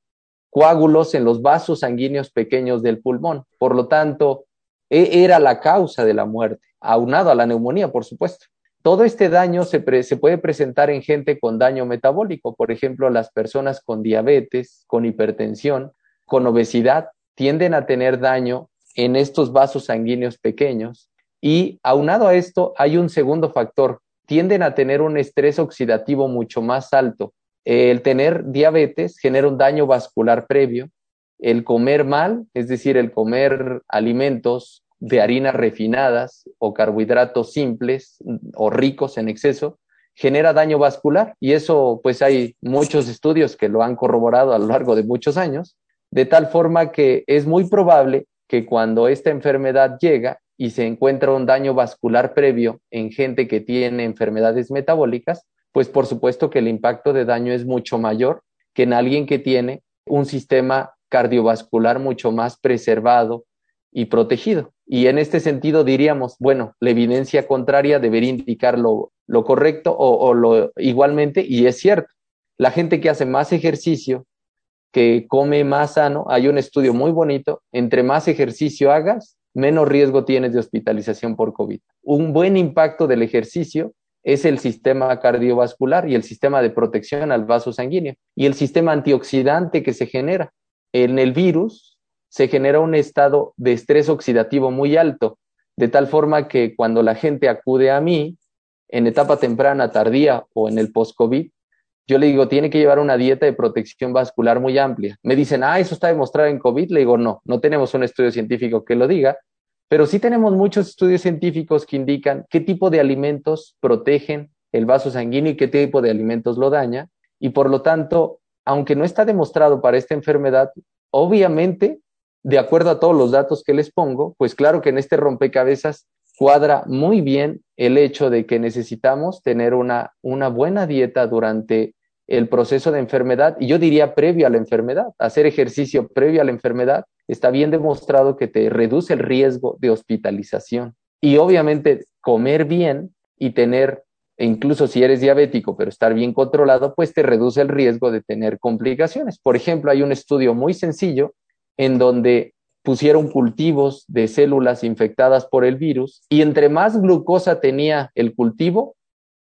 coágulos en los vasos sanguíneos pequeños del pulmón. Por lo tanto, e, era la causa de la muerte, aunado a la neumonía, por supuesto. Todo este daño se, se, puede presentar en gente con daño metabólico, por ejemplo, las personas con diabetes, con hipertensión, con obesidad, tienden a tener daño en estos vasos sanguíneos pequeños. Y aunado a esto, hay un segundo factor, tienden a tener un estrés oxidativo mucho más alto. El tener diabetes genera un daño vascular previo. El comer mal, es decir, el comer alimentos de harinas refinadas o carbohidratos simples o ricos en exceso, genera daño vascular y eso pues hay muchos estudios que lo han corroborado a lo largo de muchos años, de tal forma que es muy probable que cuando esta enfermedad llega y se encuentra un daño vascular previo en gente que tiene enfermedades metabólicas, pues por supuesto que el impacto de daño es mucho mayor que en alguien que tiene un sistema cardiovascular mucho más preservado y protegido. Y en este sentido diríamos, bueno, la evidencia contraria debería indicar lo, correcto o, o lo igualmente, y es cierto, la gente que hace más ejercicio, que come más sano, hay un estudio muy bonito, entre más ejercicio hagas, menos riesgo tienes de hospitalización por COVID. Un buen impacto del ejercicio es el sistema cardiovascular y el sistema de protección al vaso sanguíneo y el sistema antioxidante que se genera. En el virus se genera un estado de estrés oxidativo muy alto, de tal forma que cuando la gente acude a mí en etapa temprana, tardía o en el post-COVID, yo le digo, tiene que llevar una dieta de protección vascular muy amplia. Me dicen, ah, eso está demostrado en COVID. Le digo, no, no tenemos un estudio científico que lo diga, pero sí tenemos muchos estudios científicos que indican qué tipo de alimentos protegen el vaso sanguíneo y qué tipo de alimentos lo daña. Y por lo tanto, aunque no está demostrado para esta enfermedad, obviamente, de acuerdo a todos los datos que les pongo, pues claro que en este rompecabezas cuadra muy bien el hecho de que necesitamos tener una, una buena dieta durante el proceso de enfermedad y yo diría previo a la enfermedad, hacer ejercicio previo a la enfermedad, está bien demostrado que te reduce el riesgo de hospitalización. Y obviamente comer bien y tener, e incluso si eres diabético, pero estar bien controlado, pues te reduce el riesgo de tener complicaciones. Por ejemplo, hay un estudio muy sencillo en donde pusieron cultivos de células infectadas por el virus y entre más glucosa tenía el cultivo,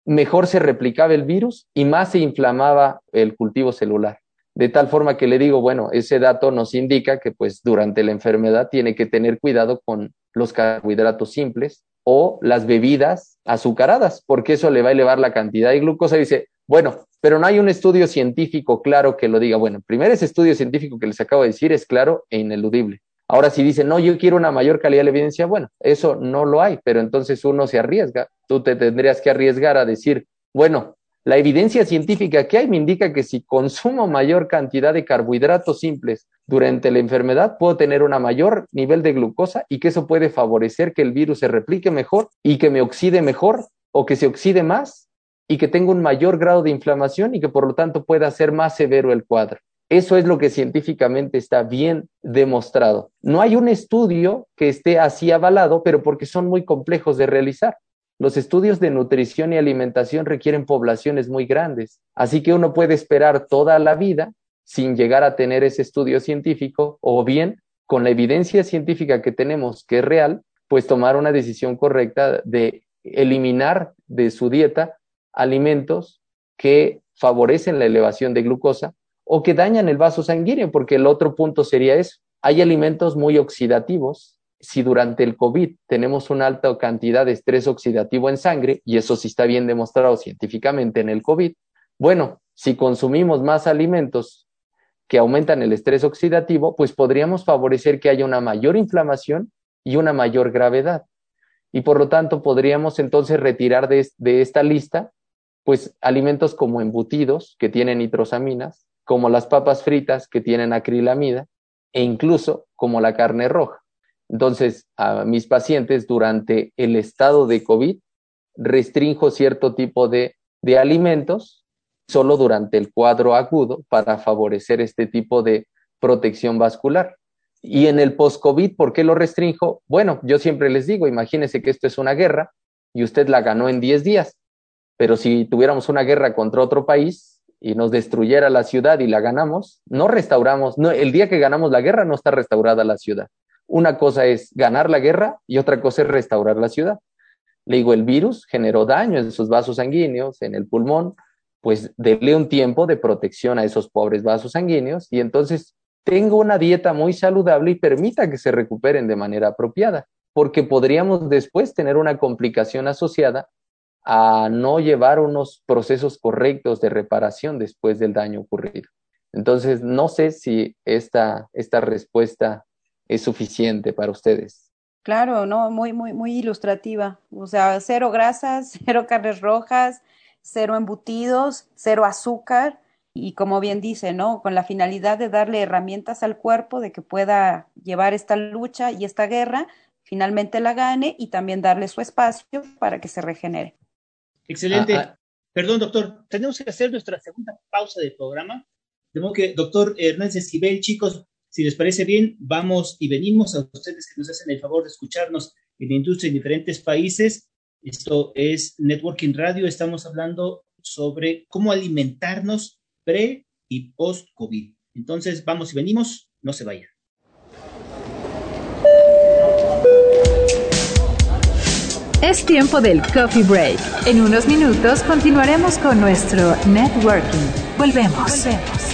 mejor se replicaba el virus y más se inflamaba el cultivo celular. De tal forma que le digo, bueno, ese dato nos indica que pues durante la enfermedad tiene que tener cuidado con los carbohidratos simples o las bebidas azucaradas, porque eso le va a elevar la cantidad de glucosa. Y dice, bueno, pero no hay un estudio científico claro que lo diga. Bueno, primero ese estudio científico que les acabo de decir es claro e ineludible. Ahora, si dicen, no, yo quiero una mayor calidad de evidencia, bueno, eso no lo hay, pero entonces uno se arriesga. Tú te tendrías que arriesgar a decir, bueno, la evidencia científica que hay me indica que si consumo mayor cantidad de carbohidratos simples durante la enfermedad, puedo tener un mayor nivel de glucosa y que eso puede favorecer que el virus se replique mejor y que me oxide mejor o que se oxide más y que tenga un mayor grado de inflamación y que por lo tanto pueda ser más severo el cuadro. Eso es lo que científicamente está bien demostrado. No hay un estudio que esté así avalado, pero porque son muy complejos de realizar. Los estudios de nutrición y alimentación requieren poblaciones muy grandes, así que uno puede esperar toda la vida sin llegar a tener ese estudio científico o bien con la evidencia científica que tenemos que es real, pues tomar una decisión correcta de eliminar de su dieta alimentos que favorecen la elevación de glucosa o que dañan el vaso sanguíneo, porque el otro punto sería eso. Hay alimentos muy oxidativos. Si durante el COVID tenemos una alta cantidad de estrés oxidativo en sangre, y eso sí está bien demostrado científicamente en el COVID, bueno, si consumimos más alimentos que aumentan el estrés oxidativo, pues podríamos favorecer que haya una mayor inflamación y una mayor gravedad. Y por lo tanto, podríamos entonces retirar de, esta lista, pues alimentos como embutidos que tienen nitrosaminas, como las papas fritas que tienen acrilamida e incluso como la carne roja. Entonces, a mis pacientes durante el estado de COVID restringo cierto tipo de, de alimentos solo durante el cuadro agudo para favorecer este tipo de protección vascular. Y en el post-COVID, ¿por qué lo restringo? Bueno, yo siempre les digo, imagínense que esto es una guerra y usted la ganó en 10 días, pero si tuviéramos una guerra contra otro país, y nos destruyera la ciudad y la ganamos, no restauramos, no, el día que ganamos la guerra no está restaurada la ciudad. Una cosa es ganar la guerra y otra cosa es restaurar la ciudad. Le digo, el virus generó daño en sus vasos sanguíneos, en el pulmón, pues dele un tiempo de protección a esos pobres vasos sanguíneos y entonces tengo una dieta muy saludable y permita que se recuperen de manera apropiada, porque podríamos después tener una complicación asociada a no llevar unos procesos correctos de reparación después del daño ocurrido. Entonces, no sé si esta, esta respuesta es suficiente para ustedes. Claro, no, muy, muy, muy ilustrativa. O sea, cero grasas, cero carnes rojas, cero embutidos, cero azúcar y como bien dice, ¿no? Con la finalidad de darle herramientas al cuerpo de que pueda llevar esta lucha y esta guerra, finalmente la gane y también darle su espacio para que se regenere. Excelente. Ah, ah. Perdón, doctor, tenemos que hacer nuestra segunda pausa del programa. De modo que, doctor Hernández Esquivel, chicos, si les parece bien, vamos y venimos a ustedes que nos hacen el favor de escucharnos en la industria en diferentes países. Esto es Networking Radio. Estamos hablando sobre cómo alimentarnos pre y post-COVID. Entonces, vamos y venimos. No se vayan. Es tiempo del coffee break. En unos minutos continuaremos con nuestro networking. Volvemos. Volvemos.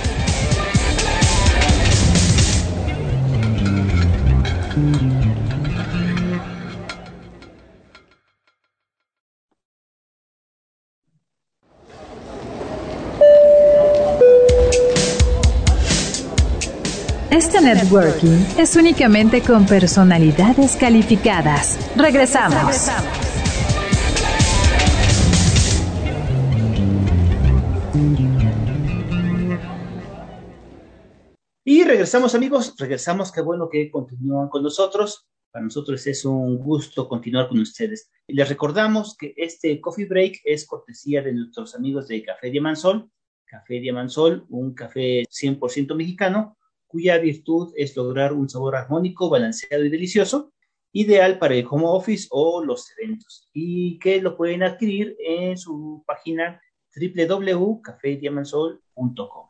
Este networking es únicamente con personalidades calificadas. Regresamos. Y regresamos amigos, regresamos, qué bueno que continúan con nosotros. Para nosotros es un gusto continuar con ustedes. Les recordamos que este coffee break es cortesía de nuestros amigos de Café Diamansol. Café Diamansol, un café 100% mexicano, cuya virtud es lograr un sabor armónico, balanceado y delicioso, ideal para el home office o los eventos, y que lo pueden adquirir en su página www.cafediamansol.com.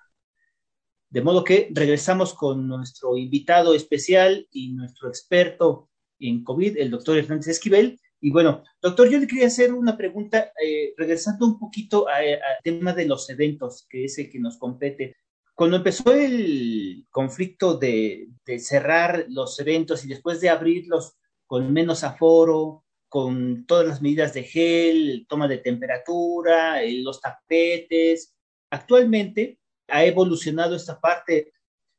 De modo que regresamos con nuestro invitado especial y nuestro experto en COVID, el doctor Hernández Esquivel. Y bueno, doctor, yo le quería hacer una pregunta, eh, regresando un poquito al tema de los eventos, que es el que nos compete. Cuando empezó el conflicto de, cerrar los eventos y después de abrirlos con menos aforo, con todas las medidas de gel, toma de temperatura, eh, los tapetes, actualmente ha evolucionado esta parte.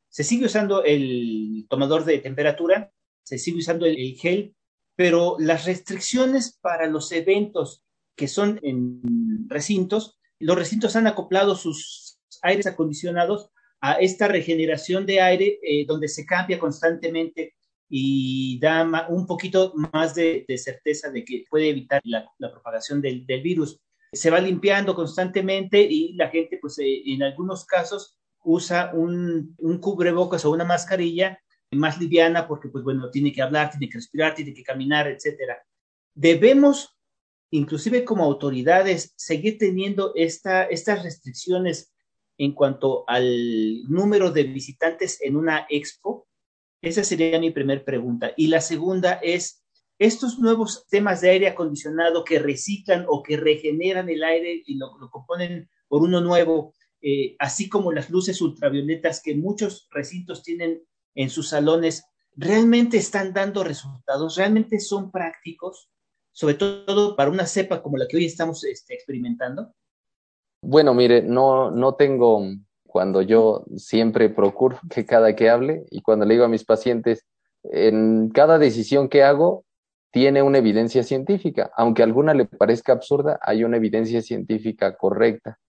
Se sigue usando el tomador de temperatura, se sigue usando el, gel, pero las restricciones para los eventos que son en recintos, los recintos han acoplado sus aires acondicionados a esta regeneración de aire eh, donde se cambia constantemente y da un poquito más de, certeza de que puede evitar la, propagación del, del, virus se va limpiando constantemente y la gente, pues eh, en algunos casos usa un, un, cubrebocas o una mascarilla más liviana porque, pues bueno, tiene que hablar, tiene que respirar, tiene que caminar, etcétera. Debemos, inclusive como autoridades, seguir teniendo esta, estas restricciones en cuanto al número de visitantes en una expo. Esa sería mi primera pregunta. Y la segunda es, estos nuevos temas de aire acondicionado que reciclan o que regeneran el aire y lo, componen por uno nuevo, eh, así como las luces ultravioletas que muchos recintos tienen en sus salones, realmente están dando resultados, realmente son prácticos, sobre todo para una cepa como la que hoy estamos este, experimentando. Bueno, mire, no, no tengo, cuando yo siempre procuro que cada que hable y cuando le digo a mis pacientes, en cada decisión que hago, tiene una evidencia científica. Aunque a alguna le parezca absurda, hay una evidencia científica correcta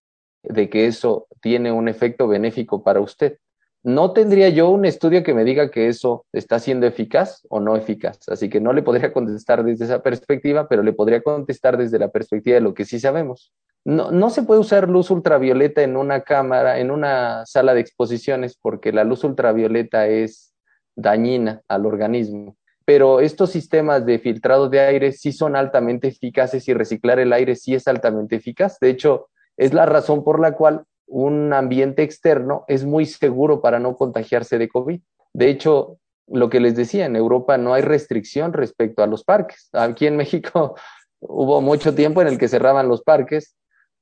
de que eso tiene un efecto benéfico para usted. No tendría yo un estudio que me diga que eso está siendo eficaz o no eficaz, así que no le podría contestar desde esa perspectiva, pero le podría contestar desde la perspectiva de lo que sí sabemos. No, no se puede usar luz ultravioleta en una cámara, en una sala de exposiciones, porque la luz ultravioleta es dañina al organismo pero estos sistemas de filtrado de aire sí son altamente eficaces y reciclar el aire sí es altamente eficaz. De hecho, es la razón por la cual un ambiente externo es muy seguro para no contagiarse de COVID. De hecho, lo que les decía, en Europa no hay restricción respecto a los parques. Aquí en México hubo mucho tiempo en el que cerraban los parques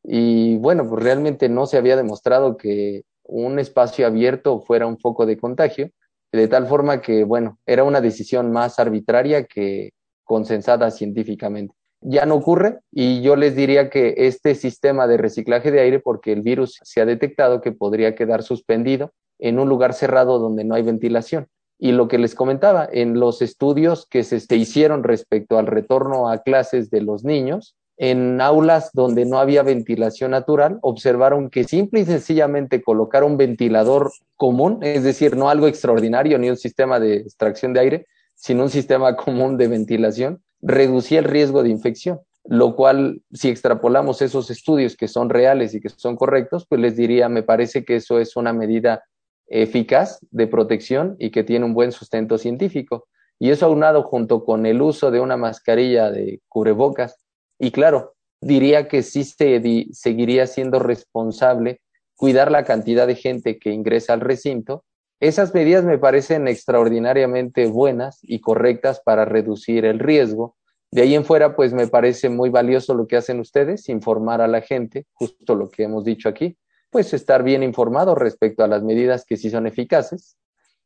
y bueno, pues realmente no se había demostrado que un espacio abierto fuera un foco de contagio, de tal forma que, bueno, era una decisión más arbitraria que consensada científicamente. Ya no ocurre y yo les diría que este sistema de reciclaje de aire, porque el virus se ha detectado que podría quedar suspendido en un lugar cerrado donde no hay ventilación. Y lo que les comentaba, en los estudios que se, hicieron respecto al retorno a clases de los niños, en aulas donde no había ventilación natural, observaron que simple y sencillamente colocar un ventilador común, es decir, no algo extraordinario ni un sistema de extracción de aire, sino un sistema común de ventilación, reducía el riesgo de infección, lo cual, si extrapolamos esos estudios que son reales y que son correctos, pues les diría, me parece que eso es una medida eficaz de protección y que tiene un buen sustento científico. Y eso aunado junto con el uso de una mascarilla de cubrebocas. Y claro, diría que sí se seguiría siendo responsable cuidar la cantidad de gente que ingresa al recinto. Esas medidas me parecen extraordinariamente buenas y correctas para reducir el riesgo. De ahí en fuera, pues me parece muy valioso lo que hacen ustedes, informar a la gente, justo lo que hemos dicho aquí, pues estar bien informado respecto a las medidas que sí son eficaces.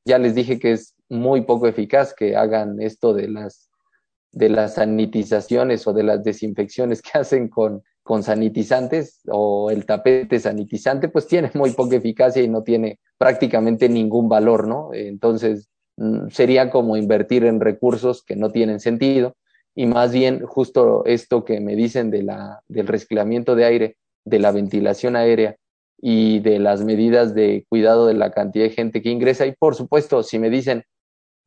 Ya les dije que es muy poco eficaz que hagan esto de las de las sanitizaciones o de las desinfecciones que hacen con, con sanitizantes o el tapete sanitizante, pues tiene muy poca eficacia y no tiene prácticamente ningún valor, ¿no? Entonces, mm, sería como invertir en recursos que no tienen sentido y más bien justo esto que me dicen de la, del reciclamiento de aire, de la ventilación aérea y de las medidas de cuidado de la cantidad de gente que ingresa. Y por supuesto, si me dicen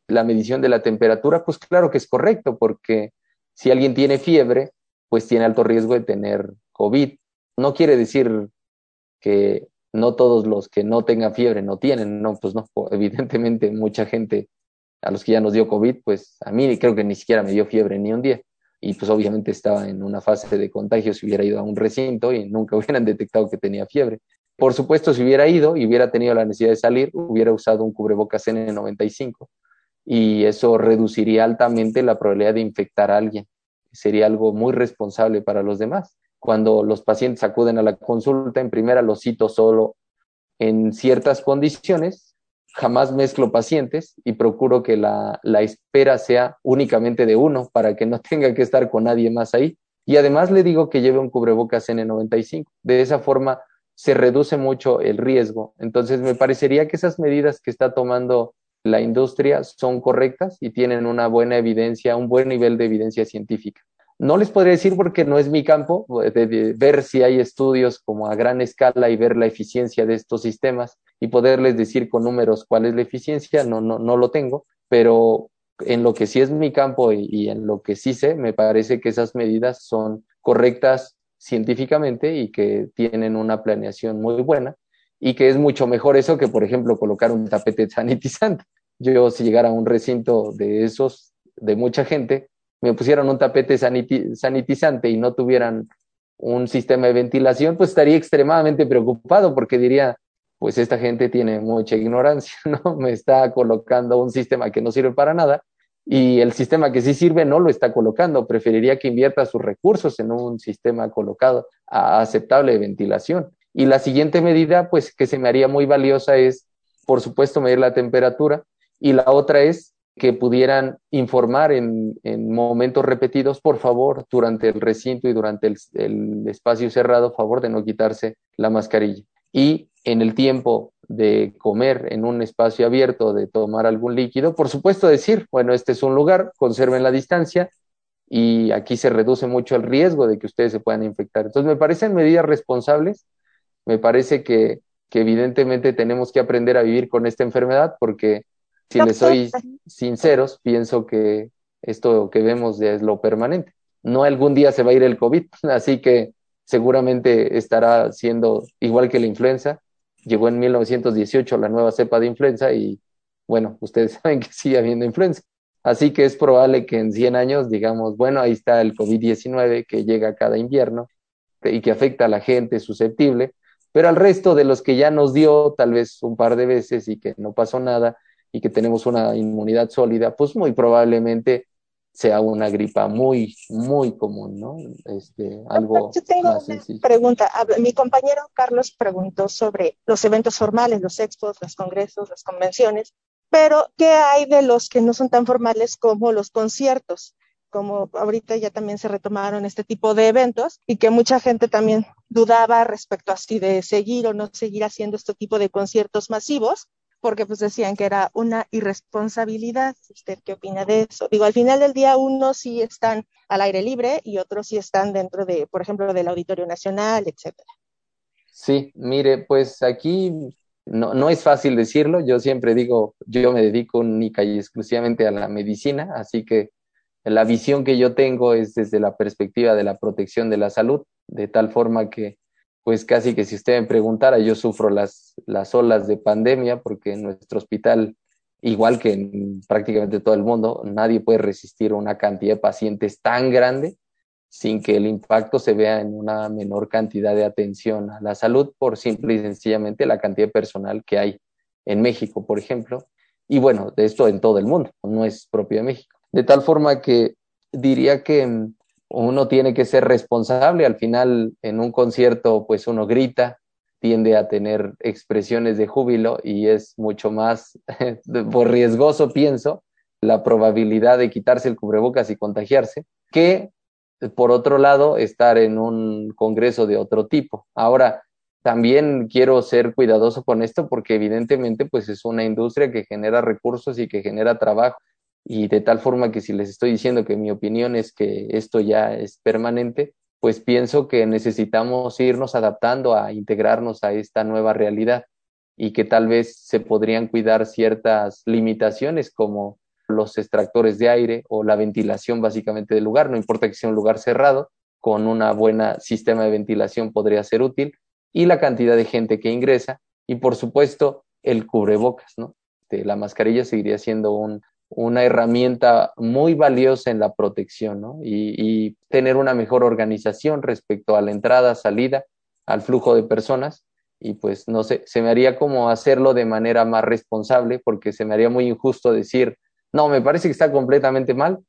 la medición de la temperatura, pues claro que es correcto, porque si alguien tiene fiebre, pues tiene alto riesgo de tener COVID. No quiere decir que no todos los que no tengan fiebre no tienen, no, pues no, evidentemente mucha gente a los que ya nos dio COVID, pues a mí creo que ni siquiera me dio fiebre ni un día. Y pues obviamente estaba en una fase de contagio si hubiera ido a un recinto y nunca hubieran detectado que tenía fiebre. Por supuesto, si hubiera ido y hubiera tenido la necesidad de salir, hubiera usado un cubrebocas N95 y eso reduciría altamente la probabilidad de infectar a alguien. Sería algo muy responsable para los demás. Cuando los pacientes acuden a la consulta, en primera los cito solo en ciertas condiciones, jamás mezclo pacientes y procuro que la, la espera sea únicamente de uno para que no tenga que estar con nadie más ahí. Y además le digo que lleve un cubrebocas N95. De esa forma se reduce mucho el riesgo. Entonces, me parecería que esas medidas que está tomando la industria son correctas y tienen una buena evidencia, un buen nivel de evidencia científica. No les podría decir porque no es mi campo, de, ver si hay estudios como a gran escala y ver la eficiencia de estos sistemas y poderles decir con números cuál es la eficiencia, no, no, no lo tengo, pero en lo que sí es mi campo y en lo que sí sé, me parece que esas medidas son correctas científicamente y que tienen una planeación muy buena y que es mucho mejor eso que, por ejemplo, colocar un tapete sanitizante. Yo si llegara a un recinto de esos, de mucha gente, me pusieran un tapete sanitizante y no tuvieran un sistema de ventilación, pues estaría extremadamente preocupado porque diría, pues esta gente tiene mucha ignorancia, ¿no? Me está colocando un sistema que no sirve para nada y el sistema que sí sirve no lo está colocando. Preferiría que invierta sus recursos en un sistema colocado aceptable de ventilación. Y la siguiente medida, pues que se me haría muy valiosa es, por supuesto, medir la temperatura. Y la otra es que pudieran informar en, en momentos repetidos, por favor, durante el recinto y durante el, el espacio cerrado, favor de no quitarse la mascarilla. Y en el tiempo de comer en un espacio abierto, de tomar algún líquido, por supuesto decir, bueno, este es un lugar, conserven la distancia y aquí se reduce mucho el riesgo de que ustedes se puedan infectar. Entonces, me parecen medidas responsables, me parece que, que evidentemente tenemos que aprender a vivir con esta enfermedad porque si les soy sinceros, pienso que esto que vemos ya es lo permanente. No algún día se va a ir el COVID, así que seguramente estará siendo igual que la influenza, llegó en 1918 la nueva cepa de influenza y bueno, ustedes saben que sigue habiendo influenza. Así que es probable que en 100 años digamos, bueno, ahí está el COVID-19 que llega cada invierno y que afecta a la gente susceptible, pero al resto de los que ya nos dio tal vez un par de veces y que no pasó nada y que tenemos una inmunidad sólida, pues muy probablemente sea una gripa muy, muy común, ¿no? Este, algo Yo tengo más una sencillo. pregunta. Mi compañero Carlos preguntó sobre los eventos formales, los expos, los congresos, las convenciones, pero ¿qué hay de los que no son tan formales como los conciertos? Como ahorita ya también se retomaron este tipo de eventos y que mucha gente también dudaba respecto a si de seguir o no seguir haciendo este tipo de conciertos masivos, porque pues decían que era una irresponsabilidad. ¿Usted qué opina de eso? Digo, al final del día unos sí están al aire libre y otros sí están dentro de, por ejemplo, del Auditorio Nacional, etcétera. Sí, mire, pues aquí no, no es fácil decirlo. Yo siempre digo, yo me dedico única y exclusivamente a la medicina, así que la visión que yo tengo es desde la perspectiva de la protección de la salud, de tal forma que pues casi que si usted me preguntara, yo sufro las, las olas de pandemia porque en nuestro hospital, igual que en prácticamente todo el mundo, nadie puede resistir una cantidad de pacientes tan grande sin que el impacto se vea en una menor cantidad de atención a la salud por simple y sencillamente la cantidad de personal que hay en México, por ejemplo. Y bueno, de esto en todo el mundo, no es propio de México. De tal forma que diría que uno tiene que ser responsable. Al final, en un concierto, pues uno grita, tiende a tener expresiones de júbilo y es mucho más por riesgoso, pienso, la probabilidad de quitarse el cubrebocas y contagiarse, que por otro lado, estar en un congreso de otro tipo. Ahora, también quiero ser cuidadoso con esto porque evidentemente pues es una industria que genera recursos y que genera trabajo y de tal forma que si les estoy diciendo que mi opinión es que esto ya es permanente, pues pienso que necesitamos irnos adaptando a integrarnos a esta nueva realidad y que tal vez se podrían cuidar ciertas limitaciones como los extractores de aire o la ventilación básicamente del lugar, no importa que sea un lugar cerrado, con una buena sistema de ventilación podría ser útil y la cantidad de gente que ingresa y por supuesto el cubrebocas, ¿no? La mascarilla seguiría siendo un, una herramienta muy valiosa en la protección ¿no? y, tener una mejor organización respecto a la entrada, salida, al flujo de personas y pues no sé, se me haría como hacerlo de manera más responsable porque se me haría muy injusto decir, no, me parece que está completamente mal,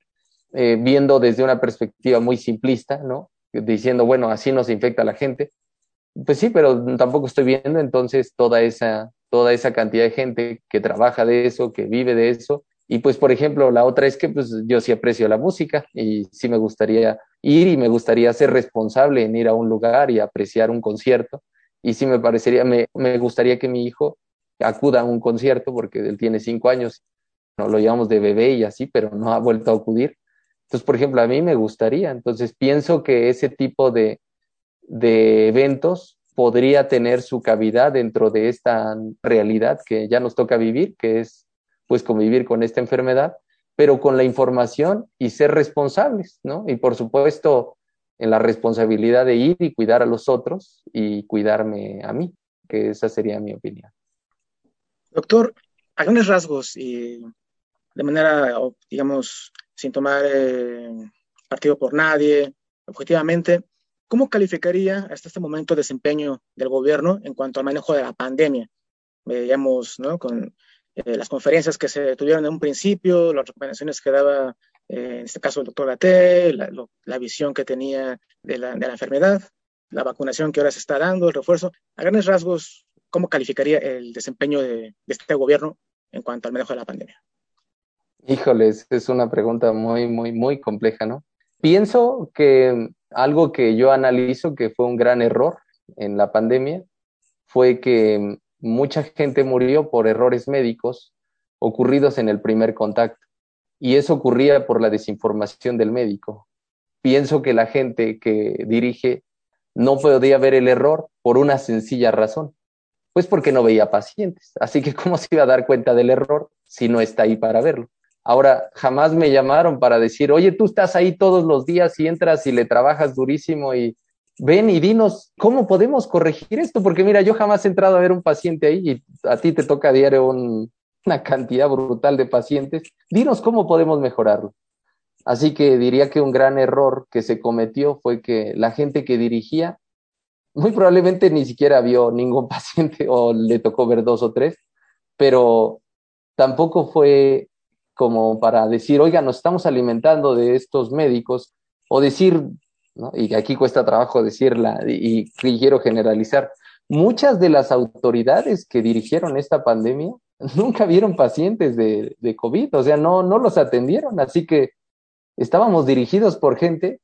eh, viendo desde una perspectiva muy simplista, ¿no? Diciendo, bueno, así nos infecta la gente. Pues sí, pero tampoco estoy viendo entonces toda esa, toda esa cantidad de gente que trabaja de eso, que vive de eso, y pues, por ejemplo, la otra es que pues, yo sí aprecio la música y sí me gustaría ir y me gustaría ser responsable en ir a un lugar y apreciar un concierto. Y sí me parecería, me, me gustaría que mi hijo acuda a un concierto porque él tiene cinco años, no lo llevamos de bebé y así, pero no ha vuelto a acudir. Entonces, por ejemplo, a mí me gustaría. Entonces, pienso que ese tipo de, de eventos podría tener su cavidad dentro de esta realidad que ya nos toca vivir, que es pues convivir con esta enfermedad, pero con la información y ser responsables, ¿no? Y por supuesto, en la responsabilidad de ir y cuidar a los otros y cuidarme a mí, que esa sería mi opinión. Doctor, a grandes rasgos y de manera, digamos, sin tomar eh, partido por nadie, objetivamente, ¿cómo calificaría hasta este momento el desempeño del gobierno en cuanto al manejo de la pandemia? Veíamos, ¿no? Con eh, las conferencias que se tuvieron en un principio, las recomendaciones que daba, eh, en este caso, el doctor Gaté, la, visión que tenía de la, de la, enfermedad, la vacunación que ahora se está dando, el refuerzo. A grandes rasgos, ¿cómo calificaría el desempeño de, de este gobierno en cuanto al manejo de la pandemia? Híjoles, es una pregunta muy, muy, muy compleja, ¿no? Pienso que algo que yo analizo que fue un gran error en la pandemia fue que mucha gente murió por errores médicos ocurridos en el primer contacto. Y eso ocurría por la desinformación del médico. Pienso que la gente que dirige no podía ver el error por una sencilla razón, pues porque no veía pacientes. Así que ¿cómo se iba a dar cuenta del error si no está ahí para verlo? Ahora, jamás me llamaron para decir, oye, tú estás ahí todos los días y entras y le trabajas durísimo y ven y dinos cómo podemos corregir esto, porque mira, yo jamás he entrado a ver un paciente ahí y a ti te toca a diario un, una cantidad brutal de pacientes. Dinos cómo podemos mejorarlo. Así que diría que un gran error que se cometió fue que la gente que dirigía muy probablemente ni siquiera vio ningún paciente o le tocó ver dos o tres, pero tampoco fue como para decir, oiga, nos estamos alimentando de estos médicos, o decir, y aquí cuesta trabajo decirla, y, quiero generalizar, muchas de las autoridades que dirigieron esta pandemia nunca vieron pacientes de, de COVID, o sea, no, no los atendieron, así que estábamos dirigidos por gente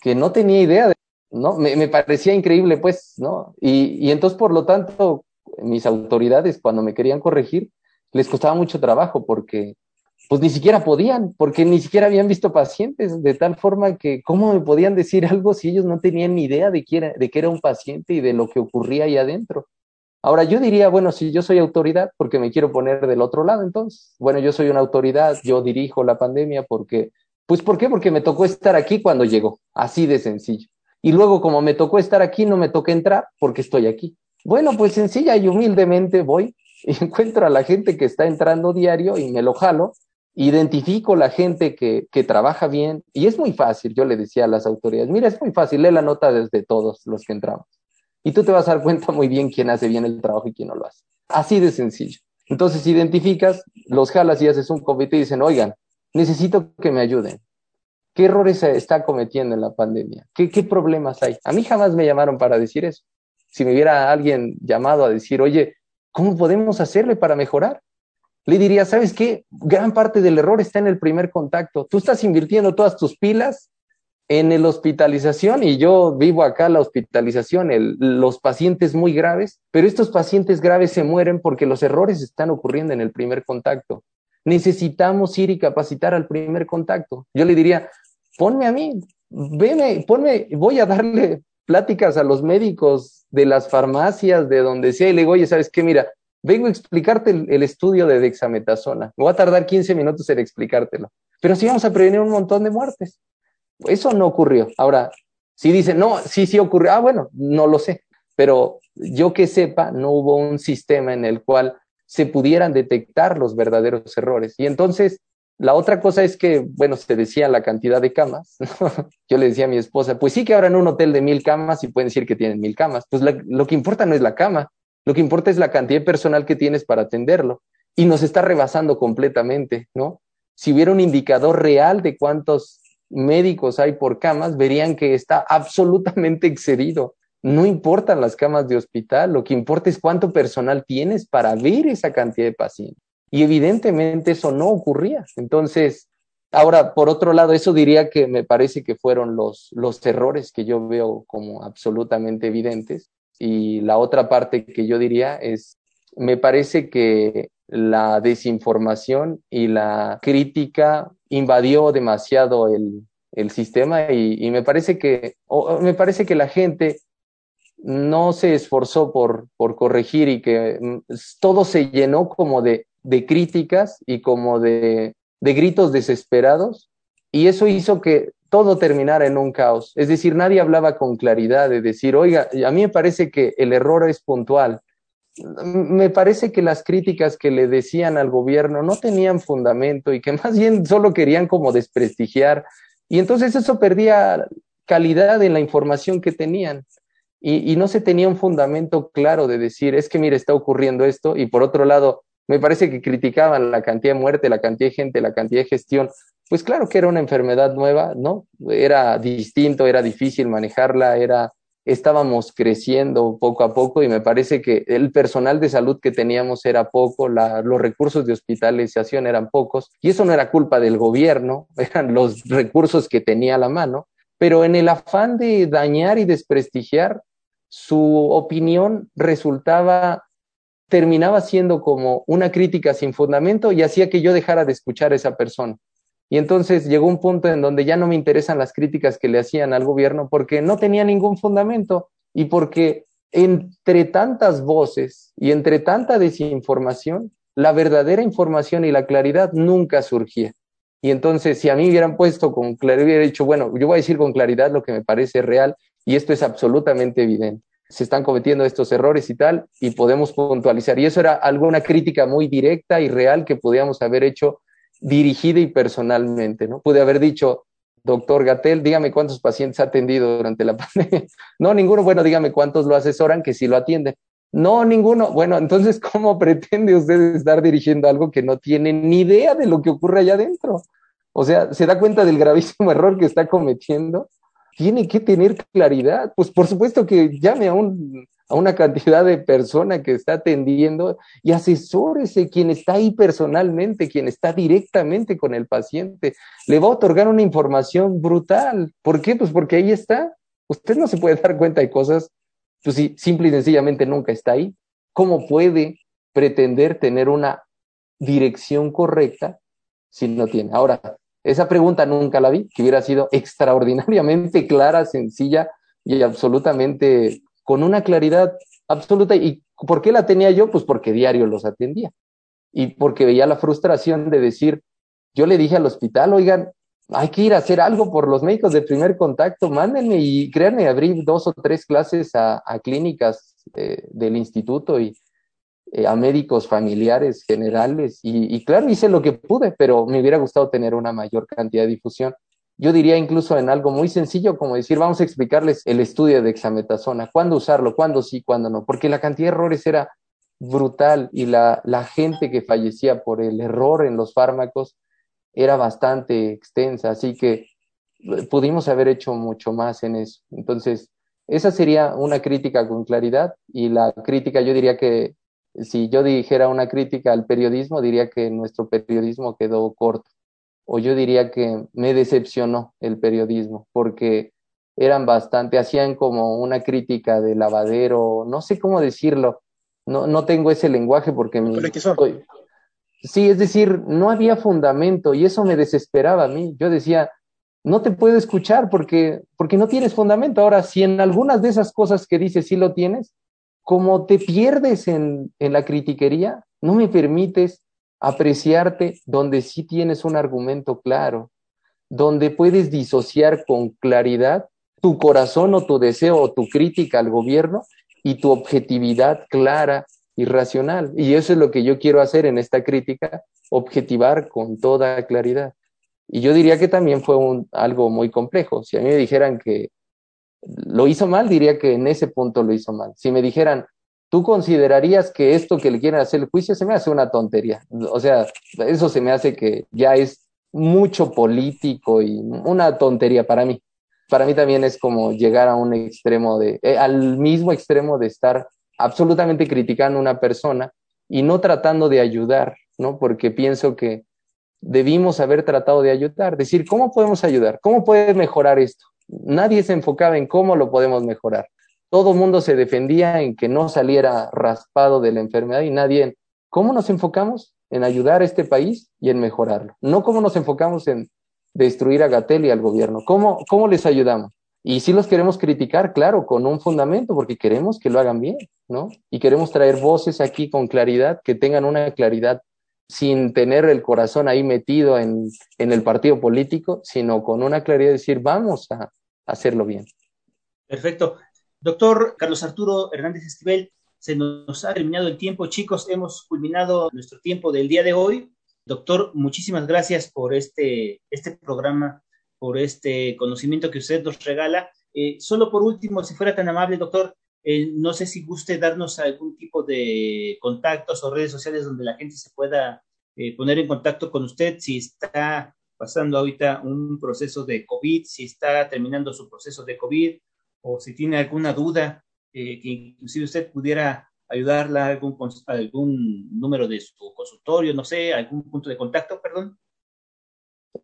que no tenía idea de, ¿no? Me, me parecía increíble, pues, ¿no? Y, y entonces, por lo tanto, mis autoridades, cuando me querían corregir, les costaba mucho trabajo porque pues ni siquiera podían, porque ni siquiera habían visto pacientes, de tal forma que, ¿cómo me podían decir algo si ellos no tenían ni idea de que era, de que era un paciente y de lo que ocurría ahí adentro? Ahora, yo diría, bueno, si yo soy autoridad, porque me quiero poner del otro lado, entonces, bueno, yo soy una autoridad, yo dirijo la pandemia porque, pues, ¿por qué? Porque me tocó estar aquí cuando llegó, así de sencillo. Y luego, como me tocó estar aquí, no me toca entrar porque estoy aquí. Bueno, pues sencilla y humildemente voy y encuentro a la gente que está entrando diario y me lo jalo identifico la gente que, que, trabaja bien y es muy fácil, yo le decía a las autoridades, mira, es muy fácil, lee la nota desde todos los que entramos y tú te vas a dar cuenta muy bien quién hace bien el trabajo y quién no lo hace. Así de sencillo. Entonces identificas, los jalas y haces un comité y dicen, oigan, necesito que me ayuden. ¿Qué errores se está cometiendo en la pandemia? ¿Qué, ¿Qué problemas hay? A mí jamás me llamaron para decir eso. Si me hubiera alguien llamado a decir, oye, ¿cómo podemos hacerle para mejorar? Le diría, ¿sabes qué? Gran parte del error está en el primer contacto. Tú estás invirtiendo todas tus pilas en la hospitalización y yo vivo acá la hospitalización, los pacientes muy graves, pero estos pacientes graves se mueren porque los errores están ocurriendo en el primer contacto. Necesitamos ir y capacitar al primer contacto. Yo le diría, ponme a mí, veme, ponme, voy a darle pláticas a los médicos de las farmacias, de donde sea, y le digo, oye, ¿sabes qué? Mira, vengo a explicarte el, estudio de dexametasona. Me va a tardar 15 minutos en explicártelo. Pero sí vamos a prevenir un montón de muertes. Eso no ocurrió. Ahora, si dicen, no, sí, sí ocurrió. Ah, bueno, no lo sé. Pero yo que sepa, no hubo un sistema en el cual se pudieran detectar los verdaderos errores. Y entonces, la otra cosa es que, bueno, se decía la cantidad de camas. yo le decía a mi esposa, pues sí que ahora en un hotel de mil camas y pueden decir que tienen mil camas. Pues lo que importa no es la cama, lo que importa es la cantidad de personal que tienes para atenderlo. Y nos está rebasando completamente, ¿no? Si hubiera un indicador real de cuántos médicos hay por camas, verían que está absolutamente excedido. No importan las camas de hospital, lo que importa es cuánto personal tienes para ver esa cantidad de pacientes. Y evidentemente eso no ocurría. Entonces, ahora, por otro lado, eso diría que me parece que fueron los, los errores que yo veo como absolutamente evidentes. Y la otra parte que yo diría es, me parece que la desinformación y la crítica invadió demasiado el, el sistema y, y, me parece que me parece que la gente no se esforzó por, por corregir y que mm, todo se llenó como de, de críticas y como de, de gritos desesperados. Y eso hizo que todo terminara en un caos. Es decir, nadie hablaba con claridad de decir, oiga, a mí me parece que el error es puntual. Me parece que las críticas que le decían al gobierno no tenían fundamento y que más bien solo querían como desprestigiar. Y entonces eso perdía calidad en la información que tenían. Y, y no se tenía un fundamento claro de decir, es que mire, está ocurriendo esto. Y por otro lado, me parece que criticaban la cantidad de muerte, la cantidad de gente, la cantidad de gestión, pues claro que era una enfermedad nueva, ¿no? Era distinto, era difícil manejarla, era estábamos creciendo poco a poco y me parece que el personal de salud que teníamos era poco, los recursos de hospitalización eran pocos y eso no era culpa del gobierno, eran los recursos que tenía a la mano, pero en el afán de dañar y desprestigiar, su opinión resultaba, terminaba siendo como una crítica sin fundamento y hacía que yo dejara de escuchar a esa persona. Y entonces llegó un punto en donde ya no me interesan las críticas que le hacían al gobierno porque no tenía ningún fundamento y porque entre tantas voces y entre tanta desinformación, la verdadera información y la claridad nunca surgía. Y entonces, si a mí hubieran puesto con claridad, hubiera dicho, bueno, yo voy a decir con claridad lo que me parece real y esto es absolutamente evidente. Se están cometiendo estos errores y tal, y podemos puntualizar. Y eso era alguna crítica muy directa y real que podíamos haber hecho dirigida y personalmente, ¿no? Pude haber dicho, doctor Gatel, dígame cuántos pacientes ha atendido durante la pandemia. No, ninguno, bueno, dígame cuántos lo asesoran que sí lo atienden. No, ninguno. Bueno, entonces, ¿cómo pretende usted estar dirigiendo algo que no tiene ni idea de lo que ocurre allá adentro? O sea, ¿se da cuenta del gravísimo error que está cometiendo? Tiene que tener claridad. Pues por supuesto que llame a, un, a una cantidad de personas que está atendiendo y asesórese quien está ahí personalmente, quien está directamente con el paciente. Le va a otorgar una información brutal. ¿Por qué? Pues porque ahí está. Usted no se puede dar cuenta de cosas pues si simple y sencillamente nunca está ahí, ¿cómo puede pretender tener una dirección correcta si no tiene? Ahora, esa pregunta nunca la vi, que hubiera sido extraordinariamente clara, sencilla y absolutamente con una claridad absoluta. ¿Y por qué la tenía yo? Pues porque diario los atendía. Y porque veía la frustración de decir, yo le dije al hospital, oigan, hay que ir a hacer algo por los médicos de primer contacto, mándenme y créanme, abrí dos o tres clases a, clínicas eh, del instituto y eh, a médicos familiares generales y, claro, hice lo que pude, pero me hubiera gustado tener una mayor cantidad de difusión. Yo diría incluso en algo muy sencillo como decir, vamos a explicarles el estudio de exametasona, cuándo usarlo, cuándo sí, cuándo no, porque la cantidad de errores era brutal y la, la gente que fallecía por el error en los fármacos era bastante extensa, así que eh, pudimos haber hecho mucho más en eso. Entonces, esa sería una crítica con claridad y la crítica, yo diría que si yo dijera una crítica al periodismo, diría que nuestro periodismo quedó corto. O yo diría que me decepcionó el periodismo, porque eran bastante, hacían como una crítica de lavadero, no sé cómo decirlo, no, no tengo ese lenguaje porque mi, Sí, es decir, no había fundamento y eso me desesperaba a mí. Yo decía, no te puedo escuchar porque, porque no tienes fundamento. Ahora, si en algunas de esas cosas que dices sí lo tienes, como te pierdes en, en la critiquería, no me permites apreciarte donde sí tienes un argumento claro, donde puedes disociar con claridad tu corazón o tu deseo o tu crítica al gobierno y tu objetividad clara irracional. Y eso es lo que yo quiero hacer en esta crítica, objetivar con toda claridad. Y yo diría que también fue algo muy complejo. Si a mí me dijeran que lo hizo mal, diría que en ese punto lo hizo mal. Si me dijeran, tú considerarías que esto que le quieren hacer el juicio se me hace una tontería. O sea, eso se me hace que ya es mucho político y una tontería para mí. Para mí también es como llegar a un extremo de, eh, al mismo extremo de estar absolutamente criticando a una persona y no tratando de ayudar, ¿no? Porque pienso que debimos haber tratado de ayudar, decir, ¿cómo podemos ayudar? ¿Cómo puede mejorar esto? Nadie se enfocaba en cómo lo podemos mejorar. Todo mundo se defendía en que no saliera raspado de la enfermedad y nadie en cómo nos enfocamos en ayudar a este país y en mejorarlo. No cómo nos enfocamos en destruir a Gatel y al gobierno. ¿Cómo, cómo les ayudamos? Y si los queremos criticar, claro, con un fundamento, porque queremos que lo hagan bien, ¿no? Y queremos traer voces aquí con claridad, que tengan una claridad sin tener el corazón ahí metido en, en el partido político, sino con una claridad de decir, vamos a, hacerlo bien. Perfecto. Doctor Carlos Arturo Hernández Esquivel, se nos ha terminado el tiempo, chicos, hemos culminado nuestro tiempo del día de hoy. Doctor, muchísimas gracias por este, este programa por este conocimiento que usted nos regala. Eh, solo por último, si fuera tan amable, doctor, eh, no sé si guste darnos algún tipo de contactos o redes sociales donde la gente se pueda eh, poner en contacto con usted si está pasando ahorita un proceso de COVID, si está terminando su proceso de COVID o si tiene alguna duda, que inclusive usted pudiera ayudarla a algún, algún número de su consultorio, no sé, algún punto de contacto, perdón.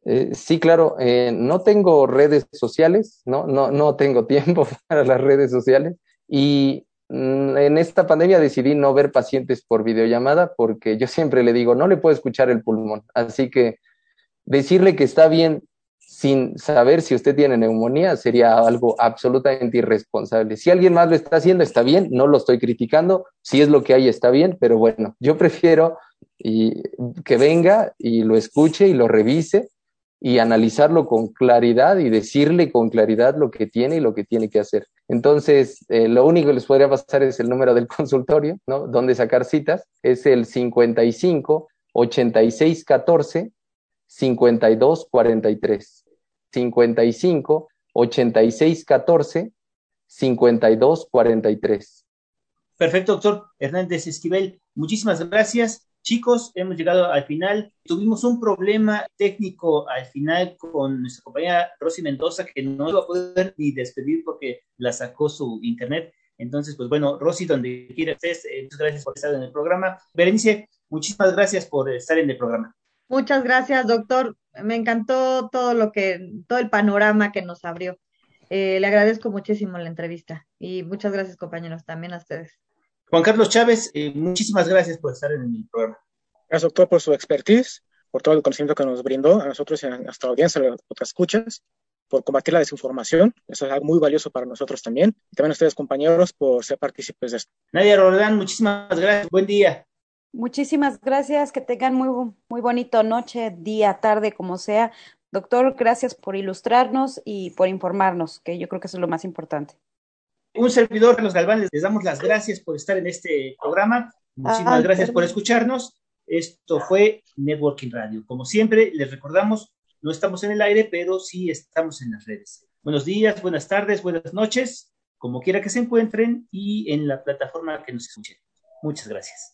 Eh, sí, claro, eh, no tengo redes sociales, ¿no? No, no tengo tiempo para las redes sociales y mm, en esta pandemia decidí no ver pacientes por videollamada porque yo siempre le digo, no le puedo escuchar el pulmón, así que decirle que está bien sin saber si usted tiene neumonía sería algo absolutamente irresponsable. Si alguien más lo está haciendo, está bien, no lo estoy criticando, si es lo que hay, está bien, pero bueno, yo prefiero que venga y lo escuche y lo revise y analizarlo con claridad y decirle con claridad lo que tiene y lo que tiene que hacer. Entonces, eh, lo único que les podría pasar es el número del consultorio, ¿no? Donde sacar citas, es el 55 86 14 52 43. 55 86 14 52 43. Perfecto, doctor Hernández Esquivel. Muchísimas gracias. Chicos, hemos llegado al final. Tuvimos un problema técnico al final con nuestra compañera Rosy Mendoza, que no iba a poder ni despedir porque la sacó su internet. Entonces, pues bueno, Rosy, donde quiera eh, muchas gracias por estar en el programa. Berenice, muchísimas gracias por estar en el programa. Muchas gracias, doctor. Me encantó todo lo que, todo el panorama que nos abrió. Eh, le agradezco muchísimo la entrevista y muchas gracias, compañeros, también a ustedes. Juan Carlos Chávez, eh, muchísimas gracias por estar en el programa. Gracias, doctor, por su expertise, por todo el conocimiento que nos brindó a nosotros y a nuestra audiencia, a las otras escuchas, por combatir la desinformación. Eso es algo muy valioso para nosotros también. Y también a ustedes, compañeros, por ser partícipes de esto. Nadia Roldán, muchísimas gracias. Buen día. Muchísimas gracias. Que tengan muy, muy bonito noche, día, tarde, como sea. Doctor, gracias por ilustrarnos y por informarnos, que yo creo que eso es lo más importante. Un servidor, Carlos Galván, les damos las gracias por estar en este programa. Muchísimas gracias por escucharnos. Esto fue Networking Radio. Como siempre, les recordamos, no estamos en el aire, pero sí estamos en las redes. Buenos días, buenas tardes, buenas noches, como quiera que se encuentren y en la plataforma que nos escuchen. Muchas gracias.